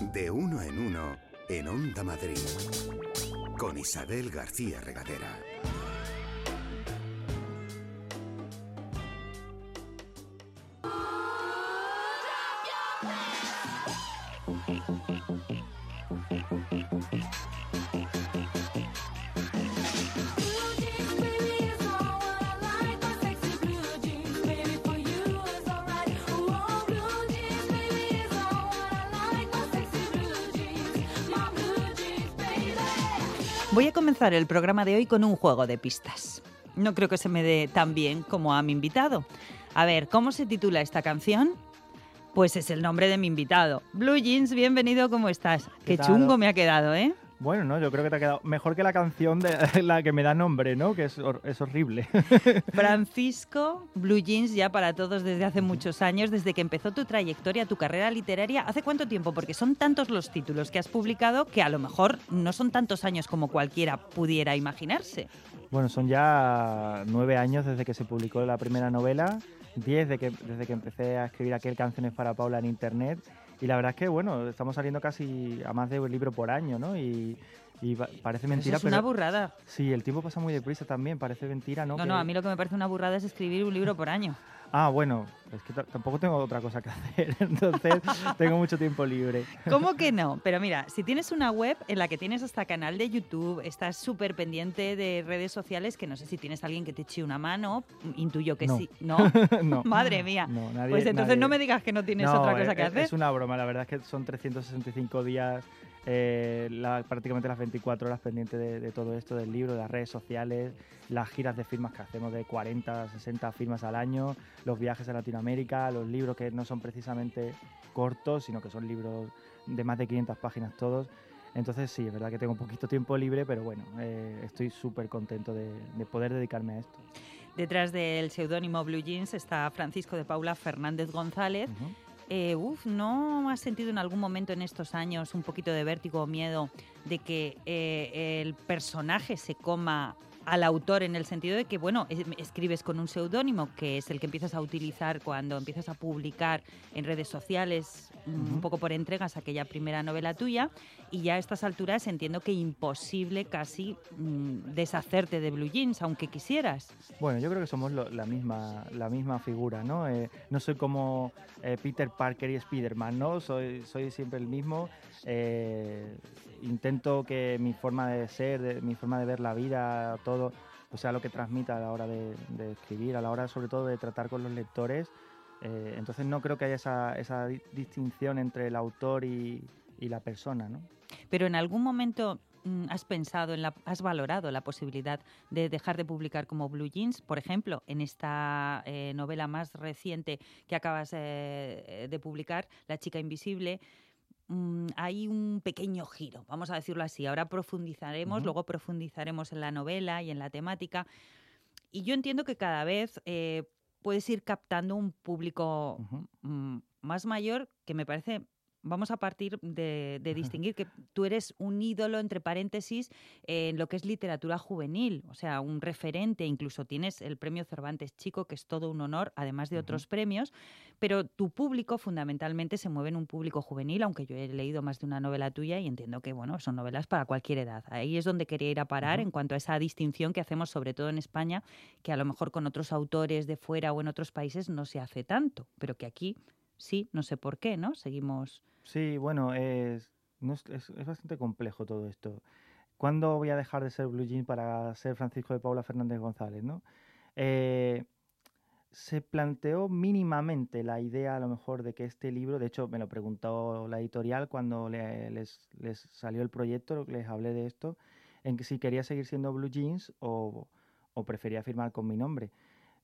De uno en uno en Onda Madrid. Con Isabel García Regadera. El programa de hoy con un juego de pistas. No creo que se me dé tan bien como a mi invitado. A ver, ¿cómo se titula esta canción? Pues es el nombre de mi invitado. Blue Jeans, bienvenido, ¿cómo estás? ¿Qué chungo me ha quedado, ¿eh? Bueno, no, yo creo que te ha quedado mejor que la canción de la que me da nombre, ¿no? Que es, hor- es horrible. Francisco Blue Jeans ya para todos desde hace muchos años, desde que empezó tu trayectoria, tu carrera literaria. ¿Hace cuánto tiempo? Porque son tantos los títulos que has publicado que a lo mejor no son tantos años como cualquiera pudiera imaginarse. bueno, son ya nueve años desde que se publicó la primera novela, diez de que, desde que empecé a escribir aquel Canciones para Paula en internet. Y la verdad es que, bueno, estamos saliendo casi a más de un libro por año, ¿no? Y, parece Eso mentira, es pero... una burrada. Sí, el tiempo pasa muy deprisa también, parece mentira, ¿no? No, Que- no, a mí lo que me parece una burrada es escribir un libro por año. Ah, bueno, es que ta- tampoco tengo otra cosa que hacer, entonces tengo mucho tiempo libre. ¿Cómo que no? Pero mira, si tienes una web en la que tienes hasta canal de YouTube, estás súper pendiente de redes sociales, que no sé si tienes alguien que te eche una mano, intuyo que No. sí. ¿No? no. Madre mía. No, nadie- pues entonces nadie- no me digas que no tienes otra cosa es- que es- hacer. Es una broma, la verdad es que son 365 días, eh, la- prácticamente las 24 horas pendientes de, de todo esto, del libro, de las redes sociales, las giras de firmas que hacemos de 40, 60 firmas al año, los viajes a Latinoamérica, los libros que no son precisamente cortos, sino que son libros de más de 500 páginas todos. Entonces sí, es verdad que tengo un poquito tiempo libre, pero bueno, eh, estoy súper contento de, de poder dedicarme a esto. Detrás del seudónimo Blue Jeans está Francisco de Paula Fernández González. Eh, uf, ¿no has sentido en algún momento en estos años un poquito de vértigo o miedo de que eh, el personaje se coma al autor en el sentido de que, bueno, es- escribes con un seudónimo, que es el que empiezas a utilizar cuando empiezas a publicar en redes sociales, mm, un poco por entregas, aquella primera novela tuya, y ya a estas alturas entiendo que imposible casi mm, deshacerte de Blue Jeans, aunque quisieras. Bueno, yo creo que somos lo- la, misma, la misma figura, ¿no? Eh, no soy como eh, Peter Parker y Spider-Man, ¿no? Soy, soy siempre el mismo. Eh, intento que mi forma de ser, mi forma de ver la vida, todo, pues sea lo que transmita a la hora de, escribir, a la hora sobre todo de tratar con los lectores. Eh, entonces no creo que haya esa, esa di- distinción entre el autor y, la persona, ¿no? Pero en algún momento mm, has pensado, has valorado la posibilidad de dejar de publicar como Blue Jeans, por ejemplo, en esta eh, novela más reciente que acabas eh, de publicar, La chica invisible. Mm, hay un pequeño giro, vamos a decirlo así. Ahora profundizaremos, luego profundizaremos en la novela y en la temática. Y yo entiendo que cada vez eh, puedes ir captando un público mm, más mayor que me parece vamos a partir de, de distinguir que tú eres un ídolo entre paréntesis en lo que es literatura juvenil o sea un referente incluso tienes el premio Cervantes Chico que es todo un honor además de otros premios pero tu público fundamentalmente se mueve en un público juvenil aunque yo he leído más de una novela tuya y entiendo que bueno son novelas para cualquier edad. Ahí es donde quería ir a parar en cuanto a esa distinción que hacemos sobre todo en España que a lo mejor con otros autores de fuera o en otros países no se hace tanto, pero que aquí sí, no sé por qué, ¿no? Seguimos. Sí, bueno, es, no es, bastante complejo todo esto. ¿Cuándo voy a dejar de ser Blue Jean para ser Francisco de Paula Fernández González, no? Eh, se planteó mínimamente la idea, a lo mejor, de que este libro, de hecho, me lo preguntó la editorial cuando le- les, les salió el proyecto, les hablé de esto, en que si quería seguir siendo Blue Jeans o, o prefería firmar con mi nombre.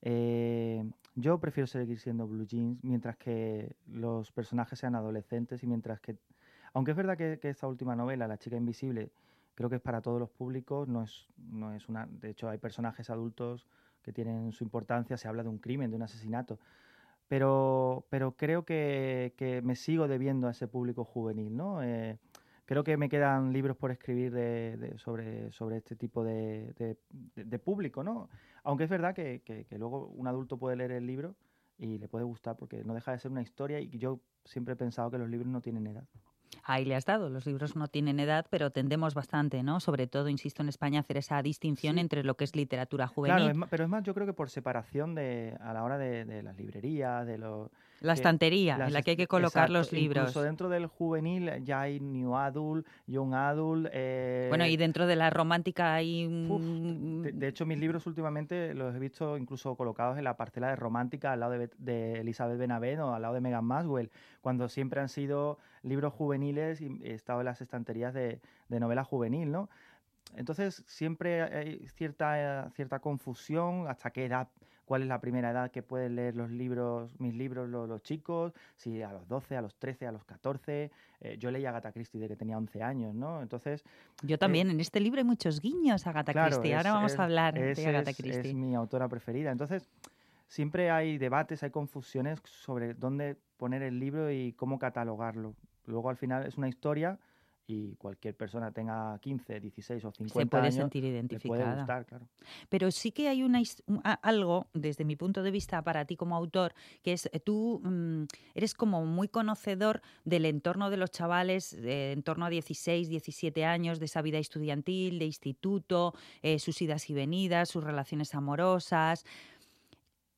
Eh, yo prefiero seguir siendo Blue Jeans mientras que los personajes sean adolescentes y mientras que... Aunque es verdad que, esta última novela, La chica invisible, creo que es para todos los públicos, no es, no es una... De hecho, hay personajes adultos que tienen su importancia, se habla de un crimen, de un asesinato, pero, pero creo que, que me sigo debiendo a ese público juvenil, ¿no? Eh, creo que me quedan libros por escribir de, de- sobre, sobre este tipo de, de- público, ¿no? Aunque es verdad que, que- que luego un adulto puede leer el libro y le puede gustar porque no deja de ser una historia y yo siempre he pensado que los libros no tienen edad. Ahí le has dado. Los libros no tienen edad, pero tendemos bastante, ¿no? Sobre todo, insisto, en España hacer esa distinción entre lo que es literatura juvenil. Claro, pero es más, yo creo que por separación de, a la hora de, las librerías, de los... La estantería en la que hay que colocar los libros. Incluso dentro del juvenil ya hay New Adult, Young Adult. Eh, bueno, y dentro de la romántica hay. de, hecho, mis libros últimamente los he visto incluso colocados en la parcela de romántica al lado de, de Elizabeth Benavent o al lado de Megan Maswell, cuando siempre han sido libros juveniles y he estado en las estanterías de, novela juvenil, ¿no? Entonces siempre hay cierta, cierta confusión hasta qué edad, cuál es la primera edad que pueden leer los libros, mis libros los, chicos, si a los 12, a los 13, a los 14. Eh, yo leía Agatha Christie de que tenía 11 años, ¿no? Entonces... Yo también, eh, en este libro hay muchos guiños a Agatha Christie. Ahora vamos a hablar de Agatha Christie. Es mi autora preferida. Entonces siempre hay debates, hay confusiones sobre dónde poner el libro y cómo catalogarlo. Luego al final es una historia y cualquier persona tenga 15, 16 o 50 Se puede años, sentir identificada. puede gustar, claro. Pero sí que hay una, algo, desde mi punto de vista, para ti como autor, que es eh, tú mm, eres como muy conocedor del entorno de los chavales en torno a 16, 17 años, de esa vida estudiantil, de instituto, eh, sus idas y venidas, sus relaciones amorosas.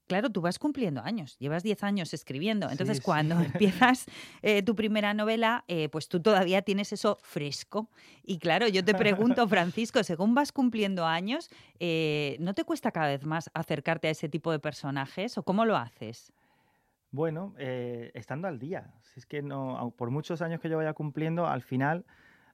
Claro, tú vas cumpliendo años, llevas 10 años escribiendo, entonces cuando empiezas eh, tu primera novela, eh, pues tú todavía tienes eso fresco. Y claro, yo te pregunto, Francisco, según vas cumpliendo años, eh, ¿no te cuesta cada vez más acercarte a ese tipo de personajes o cómo lo haces? Bueno, estando al día. Si es que no, por muchos años que yo vaya cumpliendo, al final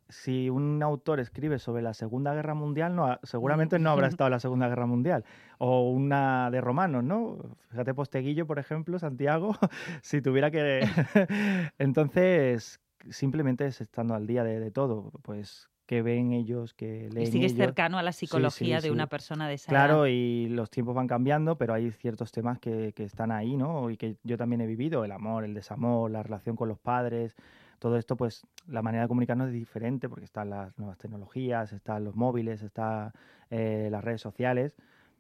si un autor escribe sobre la Segunda Guerra Mundial, no, seguramente no habrá estado en la Segunda Guerra Mundial. O una de romanos, ¿no? Fíjate, Posteguillo, por ejemplo, Santiago, si tuviera que... Entonces, simplemente es estando al día de, todo, pues que ven ellos, que leen. Y sigues cercano a la psicología de una persona de esa Claro, y los tiempos van cambiando, pero hay ciertos temas que, que están ahí, ¿no? Y que yo también he vivido, el amor, el desamor, la relación con los padres, todo esto, pues la manera de comunicarnos es diferente porque están las nuevas tecnologías, están los móviles, están eh, las redes sociales.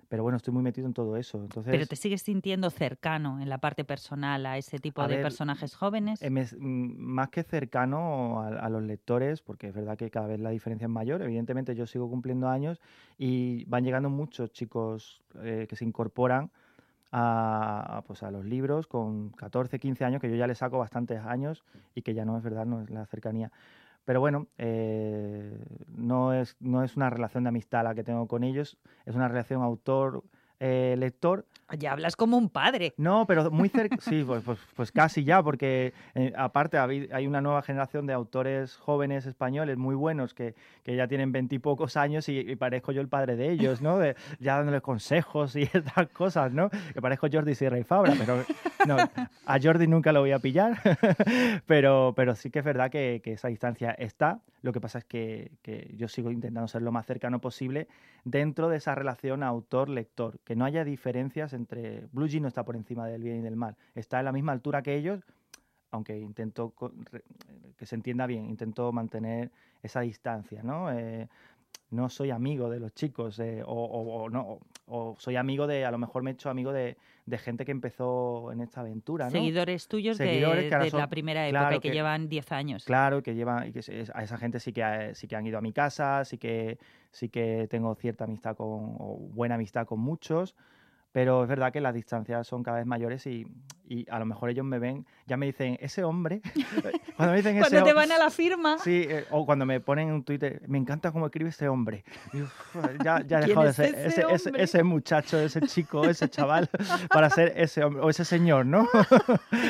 Pero bueno, estoy muy metido en todo eso. Entonces, ¿Pero te sigues sintiendo cercano en la parte personal a ese tipo de personajes jóvenes? Eh, mm, más que cercano a, los lectores, porque es verdad que cada vez la diferencia es mayor. Evidentemente yo sigo cumpliendo años y van llegando muchos chicos eh, que se incorporan a, pues a los libros con 14, 15 años, que yo ya le saco bastantes años y que ya no es verdad, no es la cercanía. Pero bueno, eh, no, es, no es una relación de amistad la que tengo con ellos, es una relación autor-lector ya hablas como un padre. No, pero muy cerca, sí, pues, pues, pues, casi ya, porque eh, aparte hay una nueva generación de autores jóvenes españoles muy buenos que, que ya tienen veintipocos años y, parezco yo el padre de ellos, ¿no? ya dándoles consejos y estas cosas, ¿no? Que parezco Jordi Sierra y Fabra, pero no, a Jordi nunca lo voy a pillar, pero, pero sí que es verdad que, que esa distancia está. Lo que pasa es que, que yo sigo intentando ser lo más cercano posible dentro de esa relación autor-lector, que no haya diferencias entre... Blue Jean no está por encima del bien y del mal, está en la misma altura que ellos, aunque intento que se entienda bien, intento mantener esa distancia, ¿no? Eh, no soy amigo de los chicos eh, o, no o soy amigo de a lo mejor me he hecho amigo de, gente que empezó en esta aventura ¿no? seguidores tuyos de, la primera época y que, llevan 10 años claro que llevan y que a esa gente sí que sí que han ido a mi casa sí que sí que tengo cierta amistad con o buena amistad con muchos pero es verdad que las distancias son cada vez mayores y, y a lo mejor ellos me ven, ya me dicen, ese hombre, cuando me dicen cuando te van a la firma. Sí, eh, o cuando me ponen en Twitter, me encanta cómo escribe ese hombre. ya, ya he dejado de ser ese, ese, ese, muchacho, ese chico, ese chaval, para ser ese hombre, o ese señor, ¿no?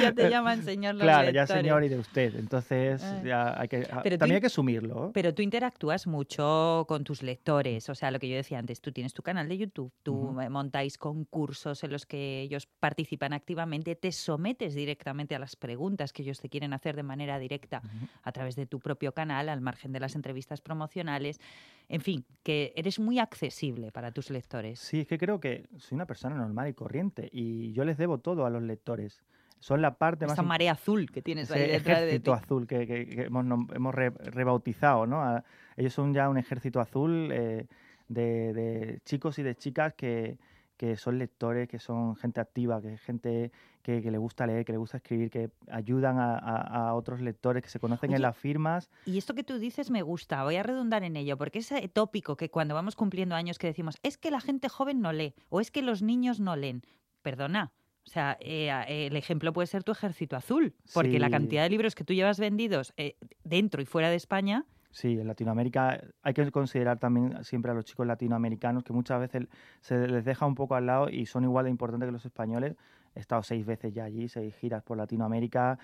ya te llaman señor Claro, ya señor y de usted. Entonces, ya hay que, también hay que asumirlo. Pero tú interactúas mucho con tus lectores, o sea, lo que yo decía antes, tú tienes tu canal de YouTube, tú montáis concursos en los que ellos participan activamente, te sometes directamente a las preguntas que ellos te quieren hacer de manera directa a través de tu propio canal, al margen de las entrevistas promocionales. En fin, que eres muy accesible para tus lectores. Sí, es que creo que soy una persona normal y corriente y yo les debo todo a los lectores son la parte más... Esta marea azul que tienes ahí detrás de ti. azul que, hemos, rebautizado, ¿no? ellos son ya un ejército azul eh, de, chicos y de chicas que, que son lectores, que son gente activa, que es gente que, le gusta leer, que le gusta escribir, que ayudan a, otros lectores, que se conocen en las firmas. Y esto que tú dices me gusta, voy a redundar en ello, porque ese tópico que cuando vamos cumpliendo años que decimos, es que la gente joven no lee o es que los niños no leen. Perdona, o sea, eh, el ejemplo puede ser tu ejército azul, porque la cantidad de libros que tú llevas vendidos eh, dentro y fuera de España Sí, en Latinoamérica hay que considerar también siempre a los chicos latinoamericanos que muchas veces se les deja un poco al lado y son igual de importantes que los españoles. He estado seis veces ya allí, seis giras por Latinoamérica.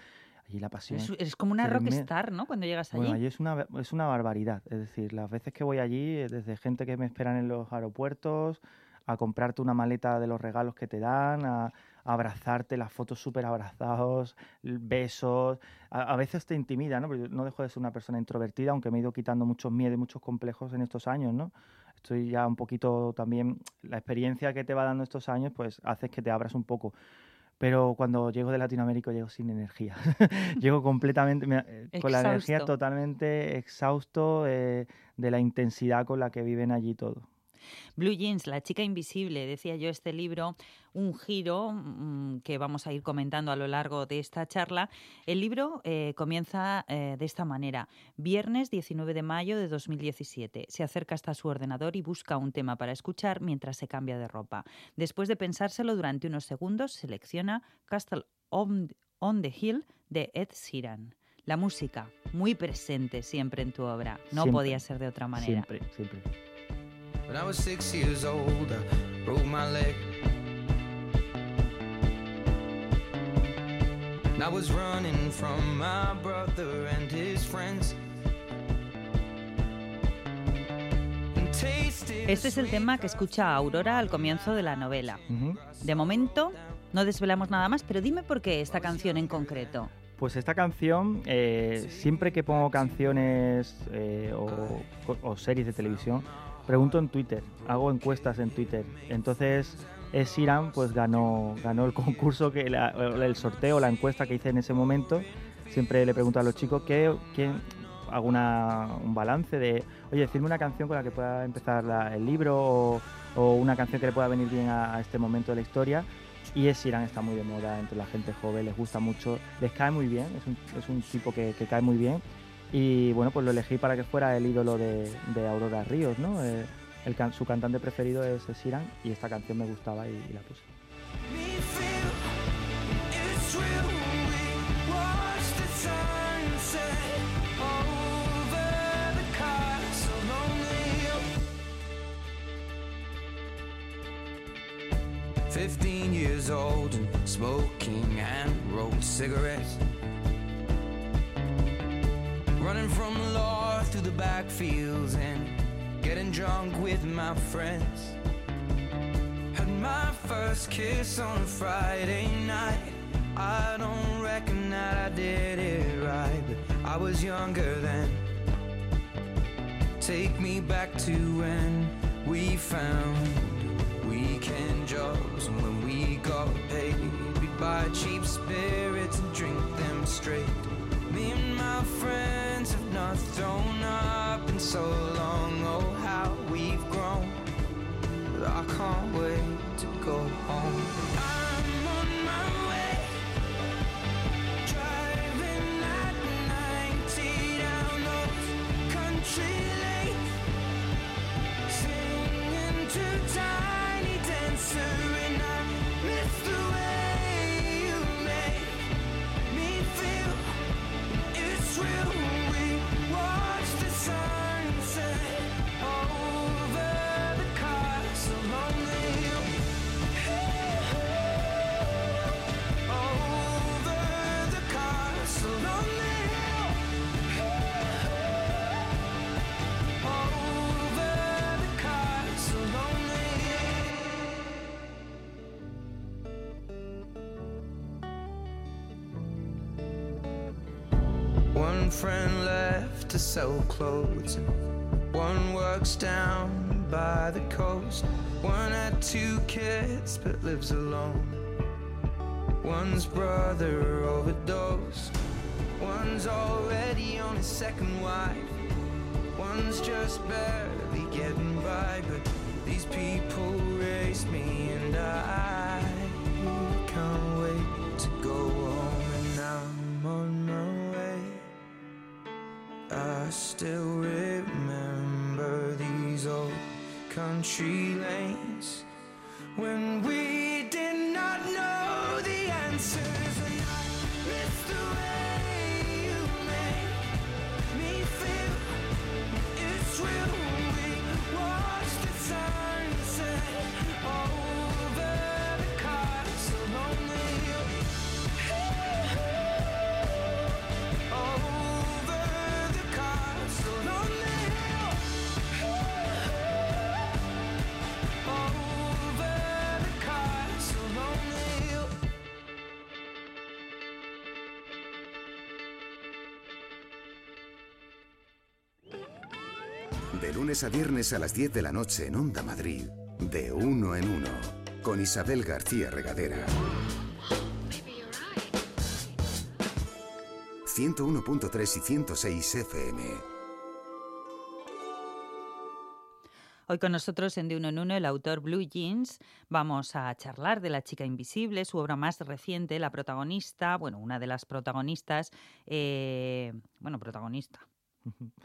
Allí la pasión. Es, como una rockstar, ¿no? Cuando llegas allí. Bueno, allí es una, es una barbaridad. Es decir, las veces que voy allí, desde gente que me esperan en los aeropuertos, a comprarte una maleta de los regalos que te dan, a, abrazarte, las fotos súper abrazados, besos. A, veces te intimida, ¿no? Porque no dejo de ser una persona introvertida, aunque me he ido quitando muchos miedos y muchos complejos en estos años, ¿no? Estoy ya un poquito también, la experiencia que te va dando estos años, pues hace que te abras un poco pero cuando llego de Latinoamérica llego sin energía. llego completamente, eh, con la energía totalmente exhausto eh, de la intensidad con la que viven allí todo. Blue Jeans, La chica invisible, decía yo este libro, un giro mm, que vamos a ir comentando a lo largo de esta charla. El libro eh, comienza eh, de esta manera. Viernes 19 de mayo de 2017. Se acerca hasta su ordenador y busca un tema para escuchar mientras se cambia de ropa. Después de pensárselo durante unos segundos, selecciona Castle on, the Hill de Ed Sheeran. La música, muy presente siempre en tu obra. No podía ser de otra manera. Siempre, siempre. When I was six years old, I broke my leg. And I was running from my brother and his friends. Este es el tema que escucha Aurora al comienzo de la novela. De momento, no desvelamos nada más, pero dime por qué esta canción en concreto. Pues esta canción, eh, siempre que pongo canciones eh, o, o, series de televisión, pregunto en Twitter, hago encuestas en Twitter. Entonces, es Irán, pues ganó, ganó el concurso, que el sorteo, la encuesta que hice en ese momento. Siempre le pregunto a los chicos que, quién hago un balance de, oye, decirme una canción con la que pueda empezar el libro o, una canción que le pueda venir bien a, este momento de la historia. Y es Irán está muy de moda entre la gente joven, les gusta mucho, les cae muy bien, es un, es un tipo que, que cae muy bien y bueno, pues lo elegí para que fuera el ídolo de, Aurora Ríos, ¿no? Eh, el, su cantante preferido es Siran y esta canción me gustaba y, la puse. Fifteen years old smoking and rolled cigarettes. Running from the law through the backfields and getting drunk with my friends. Had my first kiss on a Friday night. I don't reckon that I did it right, but I was younger then. Take me back to when we found weekend jobs and when we got paid. We'd buy cheap spirits and drink them straight. Me and my friends have not thrown up in so long. Oh, how we've grown. But I can't wait to go home. I'm on my way. Driving 90 down old country lane. Singing to tiny dancers. Sell clothes. One works down by the coast. One had two kids but lives alone. One's brother overdosed. One's already on his second wife. One's just barely getting by, but These people race me, and I tree De lunes a viernes a las 10 de la noche en Onda Madrid, de uno en uno, con Isabel García Regadera. 101.3 y 106 FM. Hoy con nosotros en De Uno en Uno el autor Blue Jeans. Vamos a charlar de La chica invisible, su obra más reciente, la protagonista, bueno, una de las protagonistas, eh, bueno, protagonista.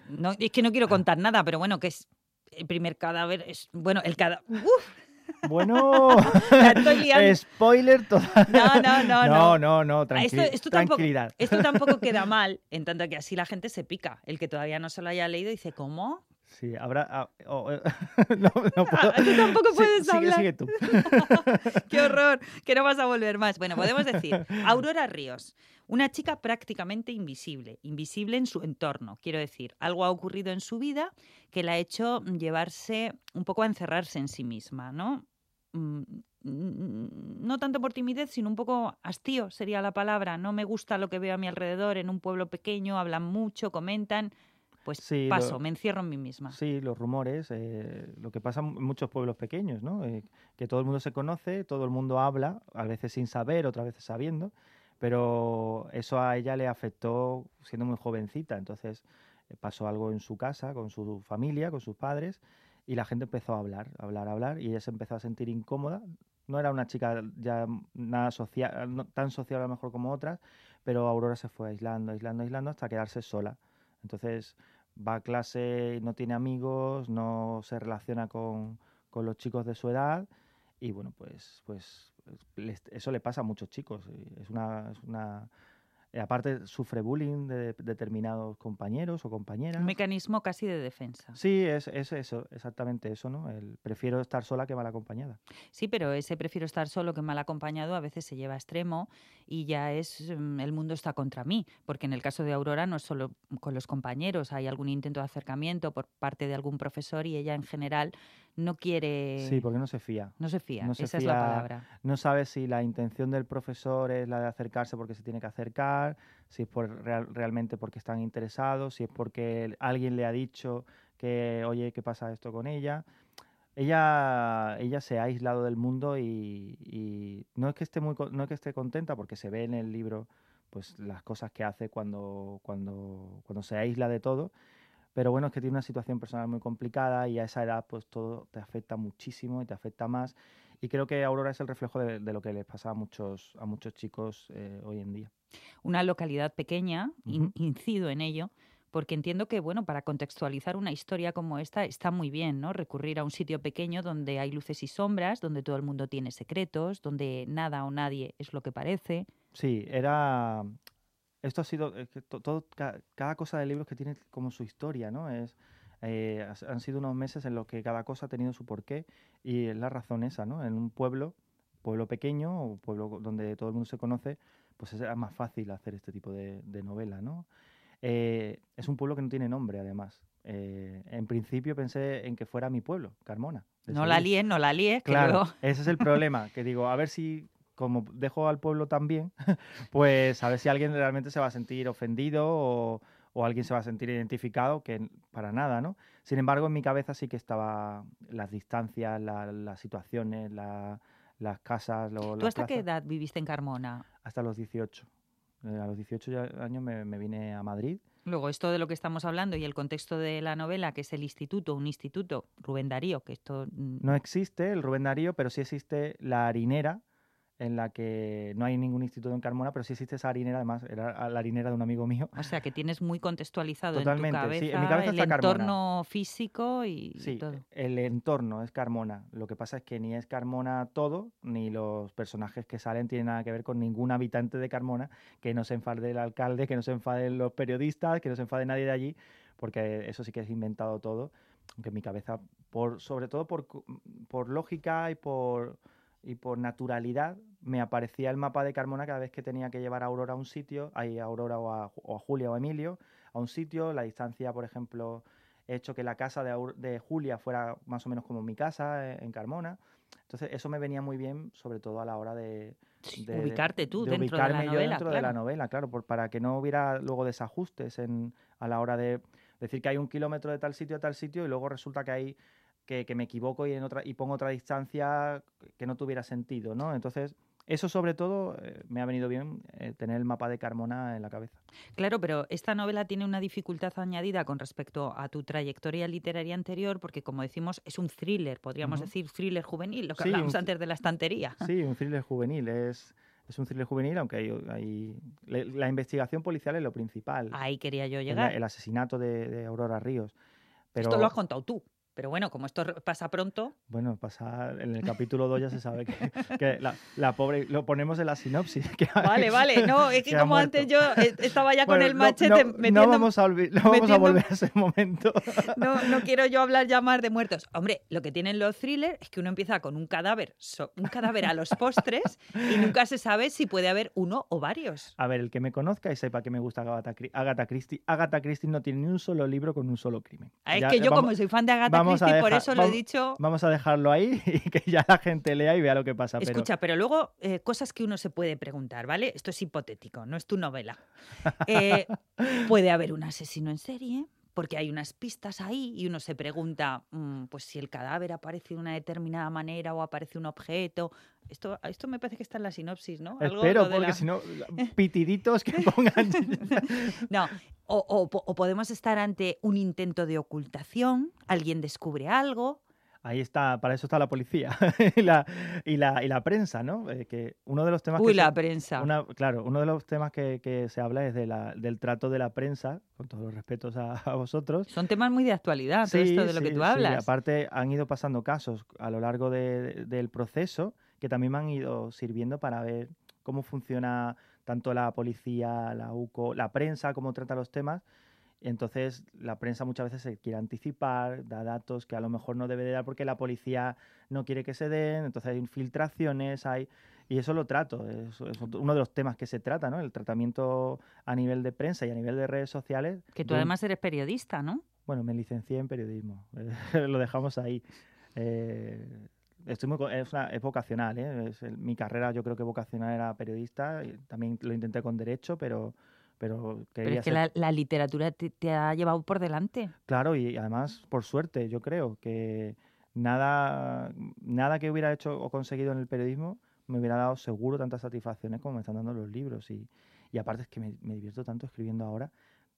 No, es que no quiero contar nada, pero bueno, que es el primer cadáver, es, bueno, el cadáver... Bueno, spoiler total. No, no, no, no. No, no, no, Ah, tranqui- Esto, tampoco, esto tampoco queda mal, en tanto que así la gente se pica. El que todavía no se lo haya leído dice, ¿cómo? Sí, habrá. ah, oh, eh, no, no puedo. Ah, tú tampoco Sí, puedes sigue, hablar. sigue tú. ¡Qué horror! Que no vas a volver más. Bueno, podemos decir, Aurora Ríos, una chica prácticamente invisible, invisible en su entorno, quiero decir. Algo ha ocurrido en su vida que la ha hecho llevarse un poco a encerrarse en sí misma, ¿no? Mm, mm, No tanto por timidez, sino un poco hastío sería la palabra. No me gusta lo que veo a mi alrededor en un pueblo pequeño, hablan mucho, comentan. Pues Sí, lo- paso, me encierro en mí misma. Sí, los rumores, eh, lo que pasa en muchos pueblos pequeños, ¿no? Eh, que todo el mundo se conoce, todo el mundo habla, a veces sin saber, otras veces sabiendo, pero eso a ella le afectó siendo muy jovencita, entonces eh, pasó algo en su casa, con su familia, con sus padres, y la gente empezó a hablar, a hablar, a hablar, y ella se empezó a sentir incómoda. No era una chica ya nada social, no tan social a lo mejor como otras, pero Aurora se fue aislando, aislando, aislando hasta quedarse sola. Entonces va a clase, no tiene amigos, no se relaciona con, con los chicos de su edad y bueno, pues, pues eso le pasa a muchos chicos. y Es una, es una eh, aparte sufre bullying de determinados compañeros o compañeras. Un mecanismo casi de defensa. Sí, es, es eso, exactamente eso, ¿no? El, prefiero estar sola que mal acompañada. Sí, pero ese prefiero estar solo que mal acompañado a veces se lleva a extremo y ya es mm, el mundo está contra mí, porque en el caso de Aurora no es solo con los compañeros, hay algún intento de acercamiento por parte de algún profesor y ella en general no quiere, Sí, porque no se fía. no se fía, no se esa es la palabra. No sabe si la intención del profesor es la de acercarse porque se tiene que acercar, si es por real- realmente porque están interesados, si es porque alguien le ha dicho que, oye, ¿qué pasa esto con ella? Ella, ella se ha aislado del mundo y, y no, es que esté muy, no es que esté contenta porque se ve en el libro pues las cosas que hace cuando, cuando, cuando se aísla de todo. Pero bueno, es que tiene una situación personal muy complicada y a esa edad pues todo te afecta muchísimo y te afecta más. Y creo que Aurora es el reflejo de, de lo que les pasa a muchos, a muchos chicos eh, hoy en día. Una localidad pequeña, in- Ujú. incido en ello, porque entiendo que, bueno, para contextualizar una historia como esta está muy bien, ¿no? Recurrir a un sitio pequeño donde hay luces y sombras, donde todo el mundo tiene secretos, donde nada o nadie es lo que parece. Sí, era... Esto ha sido... es que to- todo, ca- cada cosa del libro es que tiene como su historia, ¿no? Es, eh, han sido unos meses en los que cada cosa ha tenido su porqué y es la razón esa, ¿no? En un pueblo, pueblo pequeño o pueblo donde todo el mundo se conoce, pues es más fácil hacer este tipo de, de novela, ¿no? Eh, es un pueblo que no tiene nombre, además. Eh, en principio pensé en que fuera mi pueblo, Carmona. de No la líes, no la líes, Claro, luego- ese es el problema, que digo, a ver si, como dejo al pueblo también, pues a ver si alguien realmente se va a sentir ofendido o, o alguien se va a sentir identificado, que para nada, ¿no? Sin embargo, en mi cabeza sí que estaba las distancias, la- las situaciones, la- las casas, lo, ¿Tú hasta qué edad viviste en Carmona? Hasta los 18. Eh, a los 18 ya- años me, me vine a Madrid. Luego, esto de lo que estamos hablando y el contexto de la novela, que es el instituto, un instituto, Rubén Darío, que esto... mm, No existe el Rubén Darío, pero sí existe la harinera, en la que no hay ningún instituto en Carmona, pero sí existe esa harinera, además era la harinera de un amigo mío. O sea, que tienes muy contextualizado Totalmente, en tu sí, cabeza, en mi cabeza el está Carmona. entorno físico y, Sí, todo. el entorno es Carmona. Lo que pasa es que ni es Carmona todo, ni los personajes que salen tienen nada que ver con ningún habitante de Carmona, que no se enfade el alcalde, que no se enfaden los periodistas, que no se enfade nadie de allí, porque eso sí que es inventado todo. Aunque en mi cabeza, por, sobre todo por, por lógica y por, y por naturalidad, me aparecía el mapa de Carmona cada vez que tenía que llevar a Aurora a un sitio, ahí a Aurora o a, Ju- o a Julia o a Emilio, a un sitio, la distancia, por ejemplo, he hecho que la casa de, Aur- de Julia fuera más o menos como mi casa eh, en Carmona. Entonces, eso me venía muy bien, sobre todo a la hora de, ubicarte tú de dentro de la ubicarme yo novela, dentro de la claro. novela, claro, por- para que no hubiera luego desajustes en, a la hora de decir que hay un kilómetro de tal sitio a tal sitio y luego resulta que hay que, que me equivoco y en otra y pongo otra distancia que no tuviera sentido, ¿no? Entonces, eso sobre todo eh, me ha venido bien eh, tener el mapa de Carmona en la cabeza. Claro, pero esta novela tiene una dificultad añadida con respecto a tu trayectoria literaria anterior, porque como decimos, es un thriller, podríamos Ujú. decir thriller juvenil, lo que Sí, hablábamos antes de la estantería. Sí, un thriller juvenil. Es, es un thriller juvenil, aunque hay, hay- le- la investigación policial es lo principal. Ahí quería yo el, llegar. el asesinato de, de Aurora Ríos. Pero Esto lo has contado tú. Pero bueno, como esto pasa pronto, bueno, pasa en el capítulo 2 ya se sabe que, que la, la pobre lo ponemos en la sinopsis. que Vale, vale. No, es que como antes yo eh, estaba ya con el no- machete no, no metiendo... vamos a, no vamos a volver a ese momento. No, no quiero yo hablar ya más de muertos. Hombre, lo que tienen los thrillers es que uno empieza con un cadáver, so- un cadáver a los postres y nunca se sabe si puede haber uno o varios. A ver, el que me conozca y sepa que me gusta Agatha, Agatha Christie, Agatha Christie no tiene ni un solo libro con un solo crimen. Ah, Es Ya, que yo, vamos- como soy fan de Agatha vamos a Christie, por dejar- eso lo he vamos- dicho. Vamos a dejarlo ahí y que ya la gente lea y vea lo que pasa. pero- Escucha, pero luego eh, cosas que uno se puede preguntar, ¿vale? Esto es hipotético, no es tu novela. Eh, puede haber un asesino en serie, porque hay unas pistas ahí y uno se pregunta, mm, pues si el cadáver aparece de una determinada manera o aparece un objeto. Esto, esto me parece que está en la sinopsis, ¿no? Algo Espero, porque la- si no, pitiditos que pongan. No, o, o podemos estar ante un intento de ocultación, alguien descubre algo. Ahí está, para eso está la policía y, la, y, la, y la prensa, ¿no? Eh, que uno de los temas Uy, que la se- prensa. una- claro, uno de los temas que, que se habla es de la, del trato de la prensa, con todos los respetos a, a vosotros. Son temas muy de actualidad, todo esto de lo que sí, tú sí. hablas. Aparte, han ido pasando casos a lo largo de- del proceso que también me han ido sirviendo para ver cómo funciona tanto la policía, la UCO, la prensa, cómo trata los temas. Entonces, la prensa muchas veces se quiere anticipar, da datos que a lo mejor no debe de dar porque la policía no quiere que se den, entonces hay infiltraciones, hay... Y eso lo trato, es, es uno de los temas que se trata, ¿no? El tratamiento a nivel de prensa y a nivel de redes sociales. Que tú de además eres periodista, ¿no? bueno, me licencié en periodismo. Lo dejamos ahí. Eh, estoy muy, es, una- es vocacional, ¿eh? Es el- mi carrera yo creo que vocacional era periodista. y también lo intenté con derecho, pero, pero Pero es que ser- la, la literatura te, te ha llevado por delante. Claro, y además, por suerte, yo creo que nada, nada que hubiera hecho o conseguido en el periodismo me hubiera dado seguro tantas satisfacciones como me están dando los libros. Y, y aparte es que me, me divierto tanto escribiendo ahora.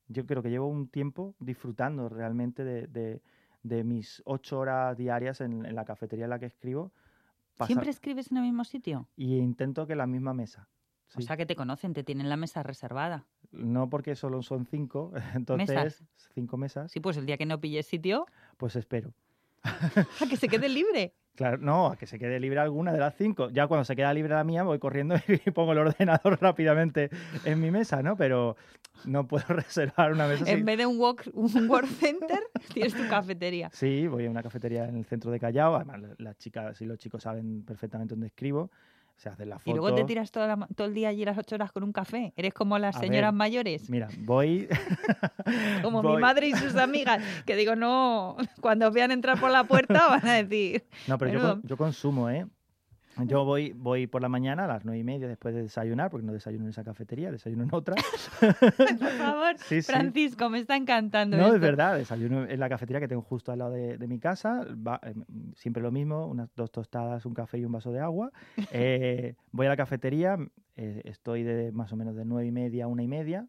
Yo creo que llevo un tiempo disfrutando realmente de, de- de mis ocho horas diarias en, en la cafetería en la que escribo. Pasa- ¿Siempre escribes en el mismo sitio? Y intento que la misma mesa. O Sí. sea que te conocen, te tienen la mesa reservada. No porque solo son cinco, entonces cinco mesas, Sí, pues el día que no pilles sitio, pues espero. a que se quede libre. Claro, no, a que se quede libre alguna de las cinco. Ya cuando se queda libre la mía, voy corriendo y pongo el ordenador rápidamente en mi mesa, ¿no? Pero no puedo reservar una mesa. En vez de un, walk, un work center, tienes tu cafetería. Sí, voy a una cafetería en el centro de Callao. Además, la- las chicas y los chicos saben perfectamente dónde escribo. Se hacen la Y luego te tiras la ma- todo el día allí las ocho horas con un café. Eres como las A señoras ver, mayores, Mira, voy. como mi madre y sus amigas, que digo, no, cuando os vean entrar por la puerta van a decir, No, pero yo, Menudo. con- yo consumo, ¿eh? Yo voy, voy por la mañana a las nueve y media después de desayunar, porque no desayuno en esa cafetería, desayuno en otra. por favor, Sí, sí. Francisco, me está encantando No, esto. es verdad, desayuno en la cafetería que tengo justo al lado de, de mi casa, va- eh, siempre lo mismo, unas dos tostadas, un café y un vaso de agua. Eh, voy a la cafetería, eh, estoy de más o menos de nueve y media a una y media.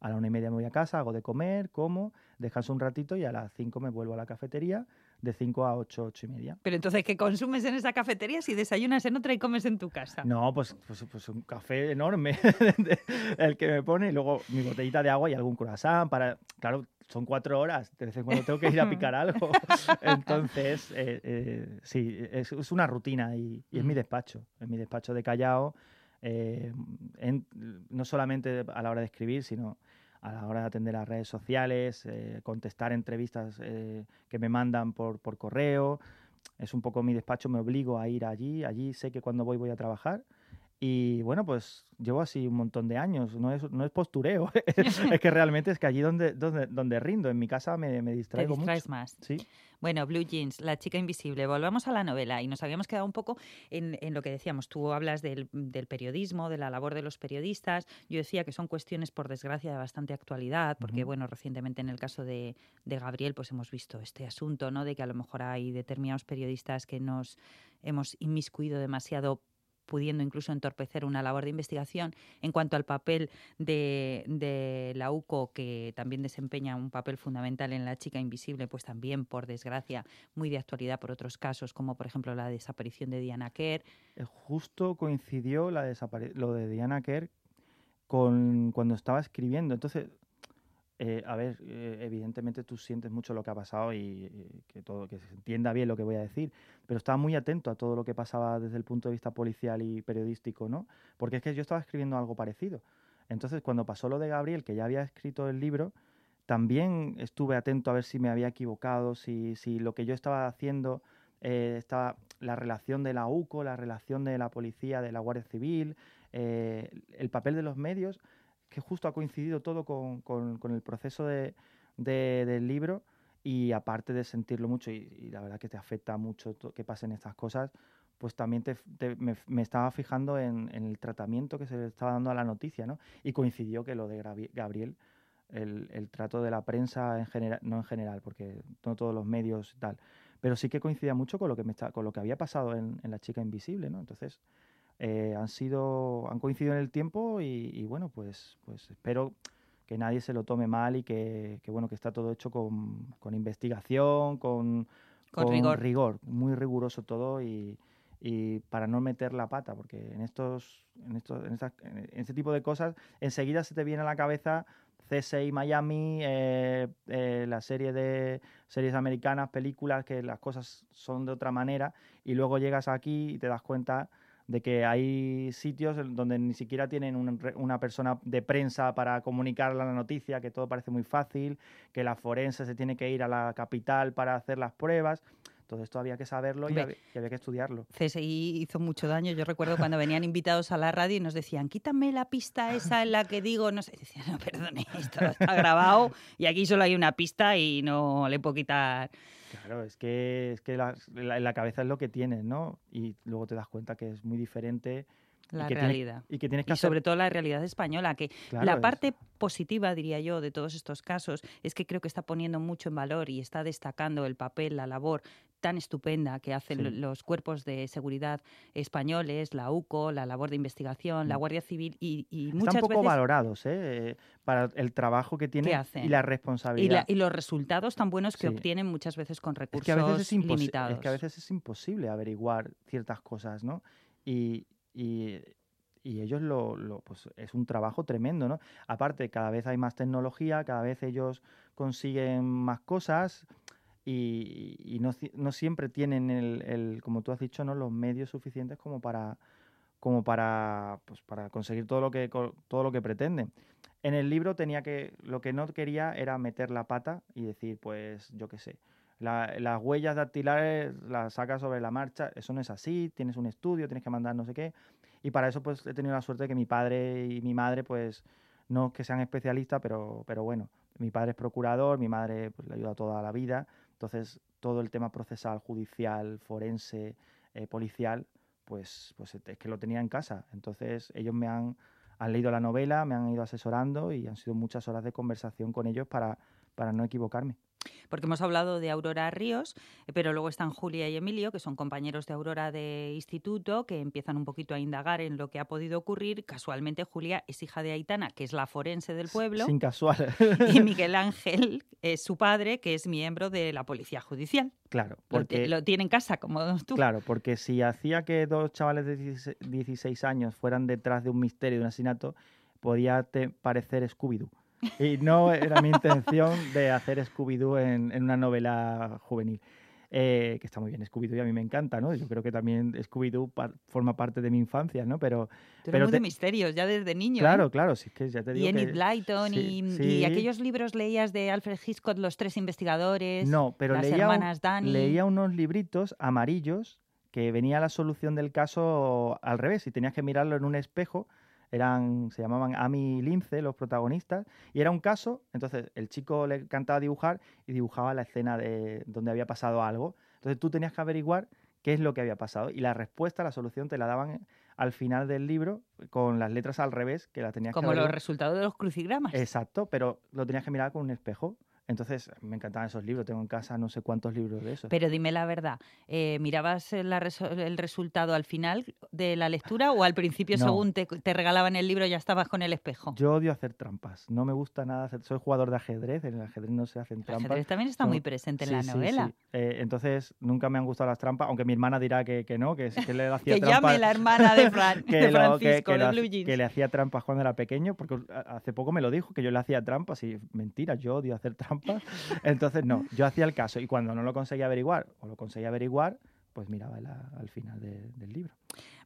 A la una y media me voy a casa, hago de comer, como, descanso un ratito y a las cinco me vuelvo a la cafetería de 5 a 8, 8 y media. Pero entonces, ¿qué consumes en esa cafetería si desayunas en otra y comes en tu casa? No, pues, pues, pues un café enorme, el que me pone, y luego mi botellita de agua y algún croissant para... Claro, son cuatro horas, de vez en cuando tengo que ir a picar algo. Entonces, eh, eh, sí, es, es, una rutina y, y, es mi despacho, es mi despacho de Callao, eh, en, no solamente a la hora de escribir, sino a la hora de atender las redes sociales, eh, contestar entrevistas eh, que me mandan por, por correo. Es un poco mi despacho, me obligo a ir allí. Allí sé que cuando voy voy a trabajar. Y bueno, pues llevo así un montón de años, no es, no es postureo, es que realmente es que allí donde, donde, donde rindo, en mi casa me, me distraigo Te distraes mucho. más. Sí. Bueno, Blue Jeans, La chica invisible. Volvamos a la novela y nos habíamos quedado un poco en, en lo que decíamos. Tú hablas del, del, periodismo, de la labor de los periodistas. Yo decía que son cuestiones, por desgracia, de bastante actualidad, porque, uh -huh. bueno, recientemente en el caso de, de, Gabriel, pues hemos visto este asunto, ¿no? De que a lo mejor hay determinados periodistas que nos hemos inmiscuido demasiado pudiendo incluso entorpecer una labor de investigación. En cuanto al papel de, de, la UCO, que también desempeña un papel fundamental en La chica invisible, pues también, por desgracia, muy de actualidad por otros casos, como por ejemplo la desaparición de Diana Kerr. Justo coincidió la lo de Diana Kerr con cuando estaba escribiendo. Entonces, eh, a ver, eh, evidentemente tú sientes mucho lo que ha pasado y, que todo que se entienda bien lo que voy a decir, pero estaba muy atento a todo lo que pasaba desde el punto de vista policial y periodístico, ¿no? Porque es que yo estaba escribiendo algo parecido. Entonces, cuando pasó lo de Gabriel, que ya había escrito el libro, también estuve atento a ver si me había equivocado, si, si lo que yo estaba haciendo eh, estaba la relación de la UCO, la relación de la policía, de la Guardia Civil, eh, el papel de los medios que justo ha coincidido todo con, con, el proceso de, de, del libro y aparte de sentirlo mucho y, y, la verdad que te afecta mucho que pasen estas cosas, pues también te, me, estaba fijando en, el tratamiento que se le estaba dando a la noticia, ¿no? Y coincidió que lo de Gabriel, el, el trato de la prensa en general, no en general, porque no todos los medios y tal, pero sí que coincidía mucho con lo que, con lo que había pasado en, en La chica invisible, ¿no? Entonces, eh, han sido han coincidido en el tiempo y, y, bueno pues pues espero que nadie se lo tome mal y que, que bueno que está todo hecho con, con investigación con, con, con rigor. rigor. muy riguroso todo y, y, para no meter la pata porque en estos en estos en, estas, en este tipo de cosas enseguida se te viene a la cabeza CSI Miami, eh, eh, la serie de series americanas, películas, que las cosas son de otra manera, y luego llegas aquí y te das cuenta de que hay sitios donde ni siquiera tienen un, una persona de prensa para comunicar la noticia, que todo parece muy fácil, que la forense se tiene que ir a la capital para hacer las pruebas. Todo esto había que saberlo y había, y había, que estudiarlo. CSI hizo mucho daño. Yo recuerdo cuando venían invitados a la radio y nos decían, quítame la pista esa en la que digo, no sé, decían, no, perdone, esto está grabado y aquí solo hay una pista y no le puedo quitar. Claro, es que, es que la, la, la, cabeza es lo que tienes, ¿no? Y luego te das cuenta que es muy diferente. La y realidad. Y que tienes que y hacer... sobre todo la realidad española, que claro, la parte es... positiva, diría yo, de todos estos casos es que creo que está poniendo mucho en valor y está destacando el papel, la labor tan estupenda que hacen sí. los cuerpos de seguridad españoles, la UCO, la labor de investigación, sí. la Guardia Civil y, y Están muchas poco veces... valorados ¿eh? para el trabajo que tienen y la responsabilidad. Y, la, y, los resultados tan buenos que sí. obtienen muchas veces con recursos es que a veces es limitados. Es que a veces es imposible averiguar ciertas cosas, ¿no? Y, y, y ellos lo, lo, pues es un trabajo tremendo, ¿no? Aparte, cada vez hay más tecnología, cada vez ellos consiguen más cosas y, y no, no, siempre tienen el, el, como tú has dicho, ¿no? los medios suficientes como para como para, pues, para conseguir todo lo que todo lo que pretenden. En el libro tenía que lo que no quería era meter la pata y decir, pues yo qué sé, la, las huellas dactilares las sacas sobre la marcha, eso no es así, tienes un estudio, tienes que mandar no sé qué. Y para eso pues he tenido la suerte de que mi padre y mi madre pues no que sean especialistas, pero, pero bueno, mi padre es procurador, mi madre pues, le ayuda toda la vida, entonces todo el tema procesal, judicial, forense, eh, policial, pues, pues es que lo tenía en casa. Entonces ellos me han, han leído la novela, me han ido asesorando y han sido muchas horas de conversación con ellos para, para no equivocarme. Porque hemos hablado de Aurora Ríos, eh, pero luego están Julia y Emilio, que son compañeros de Aurora de instituto, que empiezan un poquito a indagar en lo que ha podido ocurrir. Casualmente, Julia es hija de Aitana, que es la forense del pueblo. Sin casual. Y Miguel Ángel es su padre, que es miembro de la Policía Judicial. claro, porque... lo tiene en casa, como tú. Claro, porque si hacía que dos chavales de 16 16 años fueran detrás de un misterio, de un asesinato, podía te parecer Scooby-Doo. Y no era mi intención de hacer Scooby-Doo en, en una novela juvenil. Eh, que está muy bien Scooby-Doo a mí me encanta, ¿no? Yo creo que también Scooby-Doo par- forma parte de mi infancia, ¿no? Pero Tú pero muy te- de misterios, ya desde niño. ¿eh? claro, claro, sí que ya te digo Y Enid que... Blyton sí, y, y aquellos libros leías de Alfred Hitchcock, Los Tres Investigadores. No, pero las leía, hermanas Dani. leía unos libritos amarillos que venía la solución del caso al revés y tenías que mirarlo en un espejo. Eran, se llamaban Amy y Lince los protagonistas y era un caso. Entonces el chico le encantaba dibujar y dibujaba la escena de donde había pasado algo. Entonces tú tenías que averiguar qué es lo que había pasado y la respuesta, la solución te la daban al final del libro con las letras al revés que la tenías que Como los resultados de los crucigramas. Exacto, pero lo tenías que mirar con un espejo. Entonces, me encantaban esos libros. Tengo en casa no sé cuántos libros de esos. Pero dime la verdad, eh, ¿mirabas la reso- el resultado al final de la lectura o al principio, No. según te, te regalaban el libro, ya estabas con el espejo? Yo odio hacer trampas. No me gusta nada hacer. Soy jugador de ajedrez. En el ajedrez no se hacen El trampas. ajedrez también está muy presente en Sí, la sí, novela. sí. Eh, entonces, nunca me han gustado las trampas. Aunque mi hermana dirá que, que no, que, le hacía Que trampas. llame la hermana de, Fran- que de lo- Francisco, que de lo Blue Jeans. que le hacía trampas cuando era pequeño, porque hace poco me lo dijo, que yo le hacía trampas y mentira, yo odio hacer trampas. Entonces, no, yo hacía el caso y cuando no lo conseguía averiguar o lo conseguía averiguar, pues miraba la- al final de- del libro.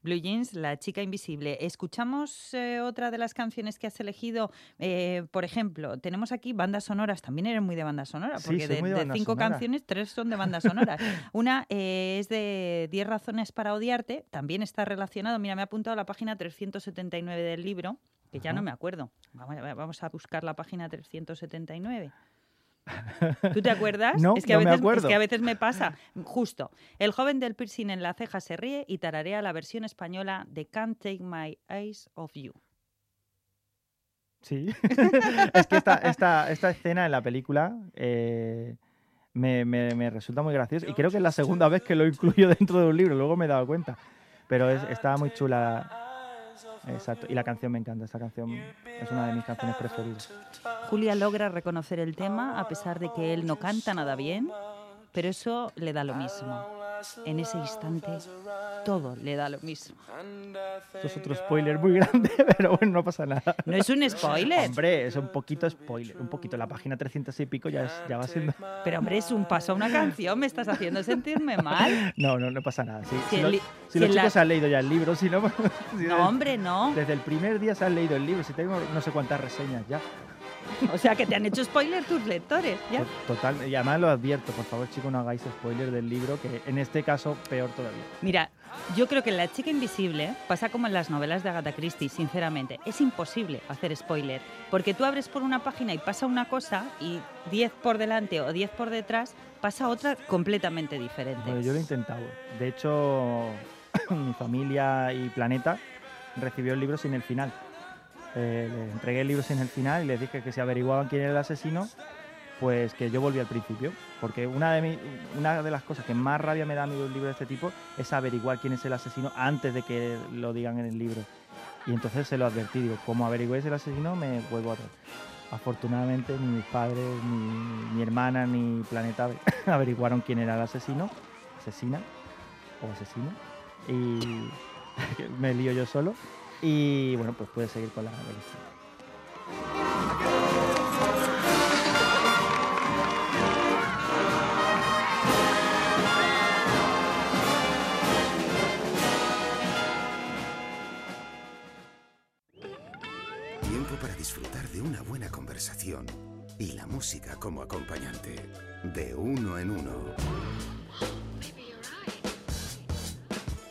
Blue Jeans, La chica invisible. Escuchamos eh, otra de las canciones que has elegido. eh, por ejemplo, tenemos aquí bandas sonoras. También eres muy de bandas sonoras, Sí, porque soy de, muy de de banda cinco sonora. canciones, tres son de bandas sonoras. Una eh, es de 10 razones para odiarte. También está relacionado. Mira, me ha apuntado la página 379 del libro, que ya no me acuerdo. Vamos a, vamos a buscar la página 379. ¿Tú te acuerdas? No, es que a no me veces, es acuerdo. que a veces me pasa. Justo. El joven del piercing en la ceja se ríe y tararea la versión española de Can't Take My Eyes Off You. Sí. es que esta, esta, esta escena en la película eh, me, me- me resulta muy graciosa y creo que es la segunda vez que lo incluyo dentro de un libro, luego me he dado cuenta. Pero es, está muy chula. Exacto. Y la canción me encanta, esta canción es una de mis canciones preferidas. Julia logra reconocer el tema a pesar de que él no canta nada bien, pero eso le da lo mismo. En ese instante, todo le da lo mismo. Esto es otro spoiler muy grande, pero bueno, no pasa nada. No es un spoiler, Hombre, es un poquito spoiler, un poquito. La página 300 y pico ya, es, ya va siendo... pero hombre, es un paso a una canción. Me estás haciendo sentirme mal. No, no, no pasa nada. Si, Si si lo- si si los en la- chicos han leído ya el libro, si no... No, hombre, no. Desde el primer día se han leído el libro, si tengo no sé cuántas reseñas ya. O sea, que te han hecho spoiler tus lectores. ¿ya? To- Total, y además lo advierto, por favor, chicos, no hagáis spoiler del libro, que en este caso peor todavía. Mira, yo creo que en La chica invisible pasa como en las novelas de Agatha Christie, sinceramente. Es imposible hacer spoiler, porque tú abres por una página y pasa una cosa y 10 por delante o 10 por detrás pasa otra completamente diferente. Bueno, yo lo he intentado. De hecho, mi familia y Planeta recibió el libro sin el final. Eh, le entregué el libro sin el final y les dije que si averiguaban quién era el asesino, pues que yo volví al principio. Porque una de, mi- una de las cosas que más rabia me da a mí de un libro de este tipo es averiguar quién es el asesino antes de que lo digan en el libro. Y entonces se lo advertí, digo, como averigüéis el asesino, me vuelvo atrás. Afortunadamente ni mis padres, ni mi hermana, ni Planeta averiguaron quién era el asesino, asesina o asesino. Y me lío yo solo. Y bueno, pues puedes seguir con la. Tiempo para disfrutar de una buena conversación y la música como acompañante. De uno en uno.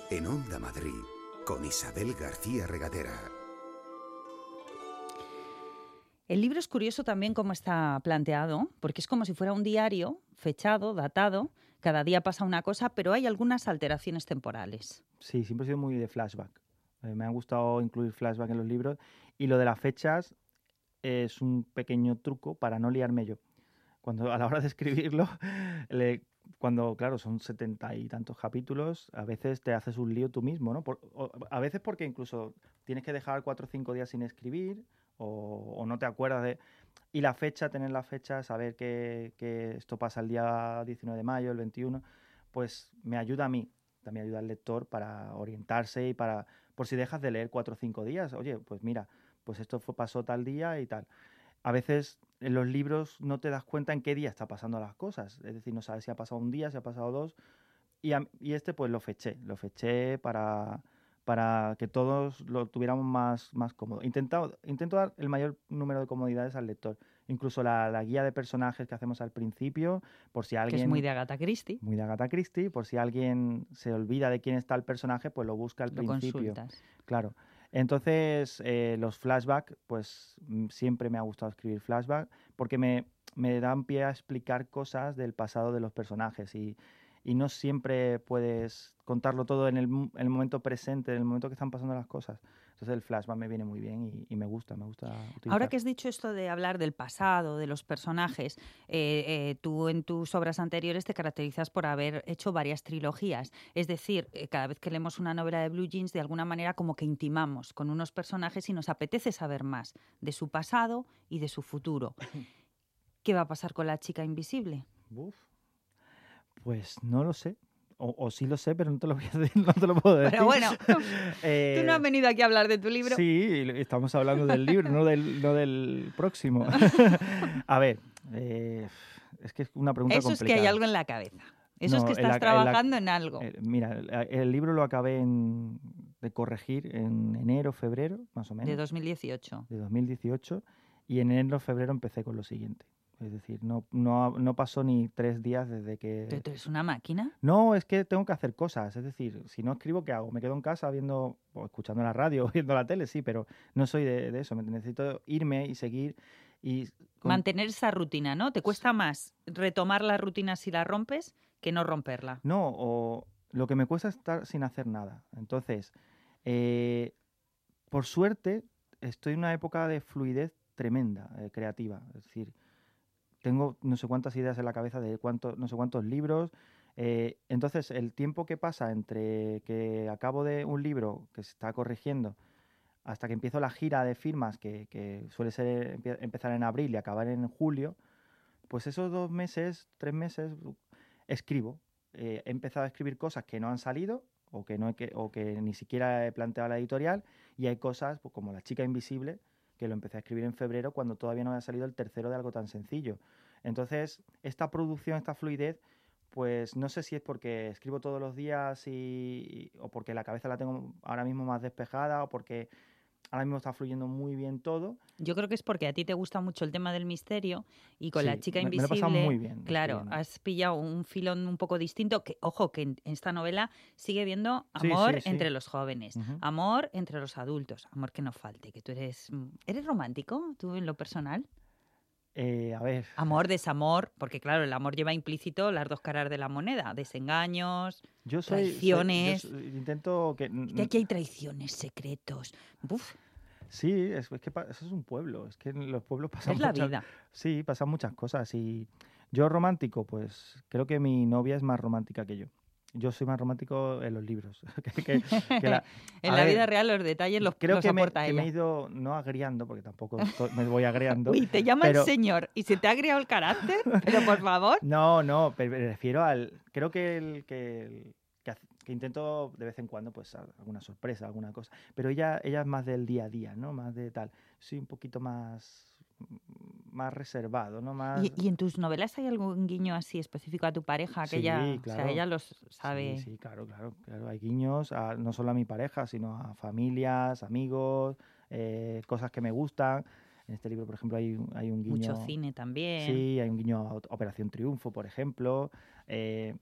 En Onda Madrid, con Isabel García Regadera. El libro es curioso también cómo está planteado, porque es como si fuera un diario fechado, datado. Cada día pasa una cosa, pero hay algunas alteraciones temporales. Sí, siempre he sido muy de flashback. Eh, me ha gustado incluir flashback en los libros. Y lo de las fechas es un pequeño truco para no liarme yo. cuando a la hora de escribirlo, le- cuando, claro, son setenta y tantos capítulos, a veces te haces un lío tú mismo, ¿no? A veces porque incluso tienes que dejar cuatro o cinco días sin escribir o, o no te acuerdas de... Y la fecha, tener la fecha, saber que, que esto pasa el día 19 de mayo, el 21, pues me ayuda a mí, también ayuda al lector para orientarse y para, por si dejas de leer cuatro o cinco días, oye, pues mira, pues esto fue, pasó tal día y tal. A veces en los libros no te das cuenta en qué día está pasando las cosas, es decir, no sabes si ha pasado un día, si ha pasado dos, y, a- y este pues lo feché, lo feché para, para que todos lo tuviéramos más, más cómodo. Intento, intento dar el mayor número de comodidades al lector, incluso la, la guía de personajes que hacemos al principio, por si Que alguien... es muy de Agatha Christie. muy de Agatha Christie, por si alguien se olvida de quién está el personaje, pues lo busca al Lo principio. consultas. Claro. Entonces, eh, los flashbacks, pues mm, siempre me ha gustado escribir flashback porque me, me dan pie a explicar cosas del pasado de los personajes y, y no siempre puedes contarlo todo en el, en el momento presente, en el momento que están pasando las cosas. Entonces el flashback me viene muy bien y, y me gusta, me gusta utilizar. Ahora que has dicho esto de hablar del pasado, de los personajes, eh, eh, tú en tus obras anteriores te caracterizas por haber hecho varias trilogías. Es decir, eh, cada vez que leemos una novela de Blue Jeans, de alguna manera como que intimamos con unos personajes y nos apetece saber más de su pasado y de su futuro. ¿Qué va a pasar con la chica invisible? Uf. Pues no lo sé. O, o sí lo sé, pero no te lo voy a decir, no te lo puedo decir. Pero bueno, Eh, tú no has venido aquí a hablar de tu libro. Sí, estamos hablando del libro, no del, no del próximo. a ver, eh, es que es una pregunta Eso es que hay algo en la cabeza. Eso es que la- estás en la- trabajando en algo. Eh, mira, el, el libro lo acabé en- de corregir en enero, febrero, más o menos, De 2018. de 2018, y en enero, febrero empecé con lo siguiente. Es decir, no, no, no pasó ni tres días desde que... ¿Tú eres una máquina? No, es que tengo que hacer cosas. Es decir, si no escribo, ¿qué hago? Me quedo en casa viendo, o escuchando la radio, o viendo la tele, sí, pero no soy de, de eso. Necesito irme y seguir. Y con- Mantener esa rutina, ¿no? ¿Te cuesta más retomar la rutina si la rompes que no romperla? No, o lo que me cuesta es estar sin hacer nada. Entonces, eh, por suerte, estoy en una época de fluidez tremenda, eh, creativa. Es decir, tengo no sé cuántas ideas en la cabeza de cuánto, no sé cuántos libros. eh, entonces, el tiempo que pasa entre que acabo de un libro que se está corrigiendo hasta que empiezo la gira de firmas, que, suele ser empezar en abril y acabar en julio, pues esos dos meses, tres meses, escribo. Eh, he empezado a escribir cosas que no han salido o que, no o que ni siquiera he planteado la editorial y hay cosas pues, como La chica invisible que lo empecé a escribir en febrero cuando todavía no había salido el tercero de algo tan sencillo. Entonces, esta producción, esta fluidez, pues no sé si es porque escribo todos los días y, o porque la cabeza la tengo ahora mismo más despejada o porque ahora mismo está fluyendo muy bien todo. Yo creo que es porque a ti te gusta mucho el tema del misterio y con la chica me- me lo invisible, muy bien claro, has pillado un filón un poco distinto que, ojo, que en esta novela sigue viendo sí, amor sí. entre los jóvenes, amor entre los adultos, amor que no falte, que tú eres, mm, ¿eres romántico tú en lo personal? Eh, a ver, Amor, desamor, porque claro, el amor lleva implícito las dos caras de la moneda, desengaños, yo soy... soy- yo traiciones. soy- intento que... que aquí hay traiciones, secretos, Uf, Sí, es, es que eso es un pueblo. Es que en los pueblos pasan es la muchas- vida. Sí, pasan muchas cosas. Y yo romántico, pues creo que mi novia es más romántica que yo. Yo soy más romántico en los libros. que- que- que la- En la ver, vida real los detalles los, creo los que, me, que me he ido no agriando, porque tampoco estoy- me voy agriando. Uy, te llama pero- el señor y se te ha agriado el carácter, pero por favor. No, no, me refiero al. Creo que el que, el- que, intento de vez en cuando, pues alguna sorpresa, alguna cosa. Pero ella, ella es más del día a día, ¿no? Más de tal. Soy un poquito más más reservado, ¿no? Más. ¿Y, y en tus novelas hay algún guiño así específico a tu pareja? Que Sí, ella, o sea, claro. ella los sabe. Sí, sí, claro, claro, claro. Hay guiños, a- no solo a mi pareja, sino a familias, amigos, eh, cosas que me gustan. En este libro, por ejemplo, hay, un- hay un guiño. Mucho cine también. Sí, hay un guiño a Op- Operación Triunfo, por ejemplo. Eh,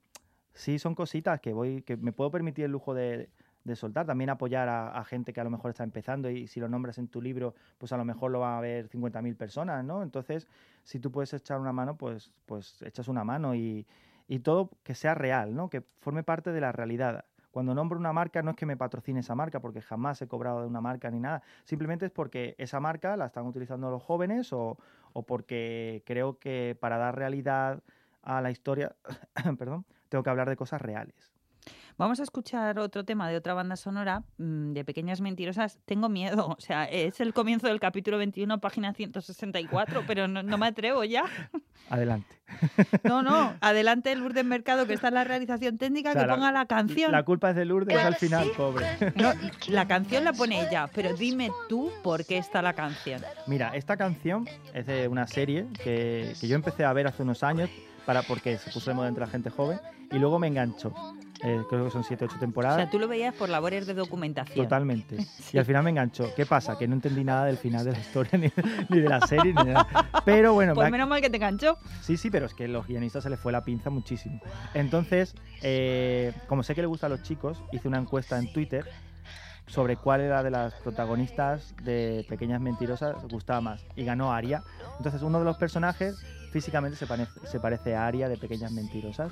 sí, son cositas que voy, que me puedo permitir el lujo de, de soltar. También apoyar a, gente que a lo mejor está empezando y si lo nombras en tu libro, pues a lo mejor lo van a ver 50.000 personas, ¿no? Entonces, si tú puedes echar una mano, pues, pues echas una mano y, y todo que sea real, ¿no? Que forme parte de la realidad. Cuando nombro una marca no es que me patrocine esa marca, porque jamás he cobrado de una marca ni nada. Simplemente es porque esa marca la están utilizando los jóvenes o, o porque creo que para dar realidad a la historia, perdón, tengo que hablar de cosas reales. Vamos a escuchar otro tema de otra banda sonora mm, de Pequeñas Mentirosas. Tengo miedo, o sea, es el comienzo del capítulo 21, página 164, pero no, no me atrevo ya. Adelante. No, no, adelante Lourdes Mercado, que está en la realización técnica, O sea, que ponga la canción. La culpa es de Lourdes al final, pobre. No, la canción la pone ella, pero dime tú por qué está la canción. Mira, esta canción es de una serie que, que yo empecé a ver hace unos años para, porque se puso de moda entre la gente joven y luego me enganchó. Eh, creo que son 7 8 O temporadas. sea, tú lo veías por labores de documentación. Totalmente. Y al final me enganchó. ¿Qué pasa? Que no entendí nada del final de la historia, ni, ni de la serie, ni nada. Pero bueno, Pues ha- menos mal que te enganchó. sí, sí, pero es que los guionistas se les fue la pinza muchísimo. Entonces, eh, como sé que le gusta a los chicos, hice una encuesta en Twitter sobre cuál era de las protagonistas de Pequeñas Mentirosas gustaba más. Y ganó Aria. Entonces, uno de los personajes físicamente se parece, se parece a Aria de Pequeñas Mentirosas.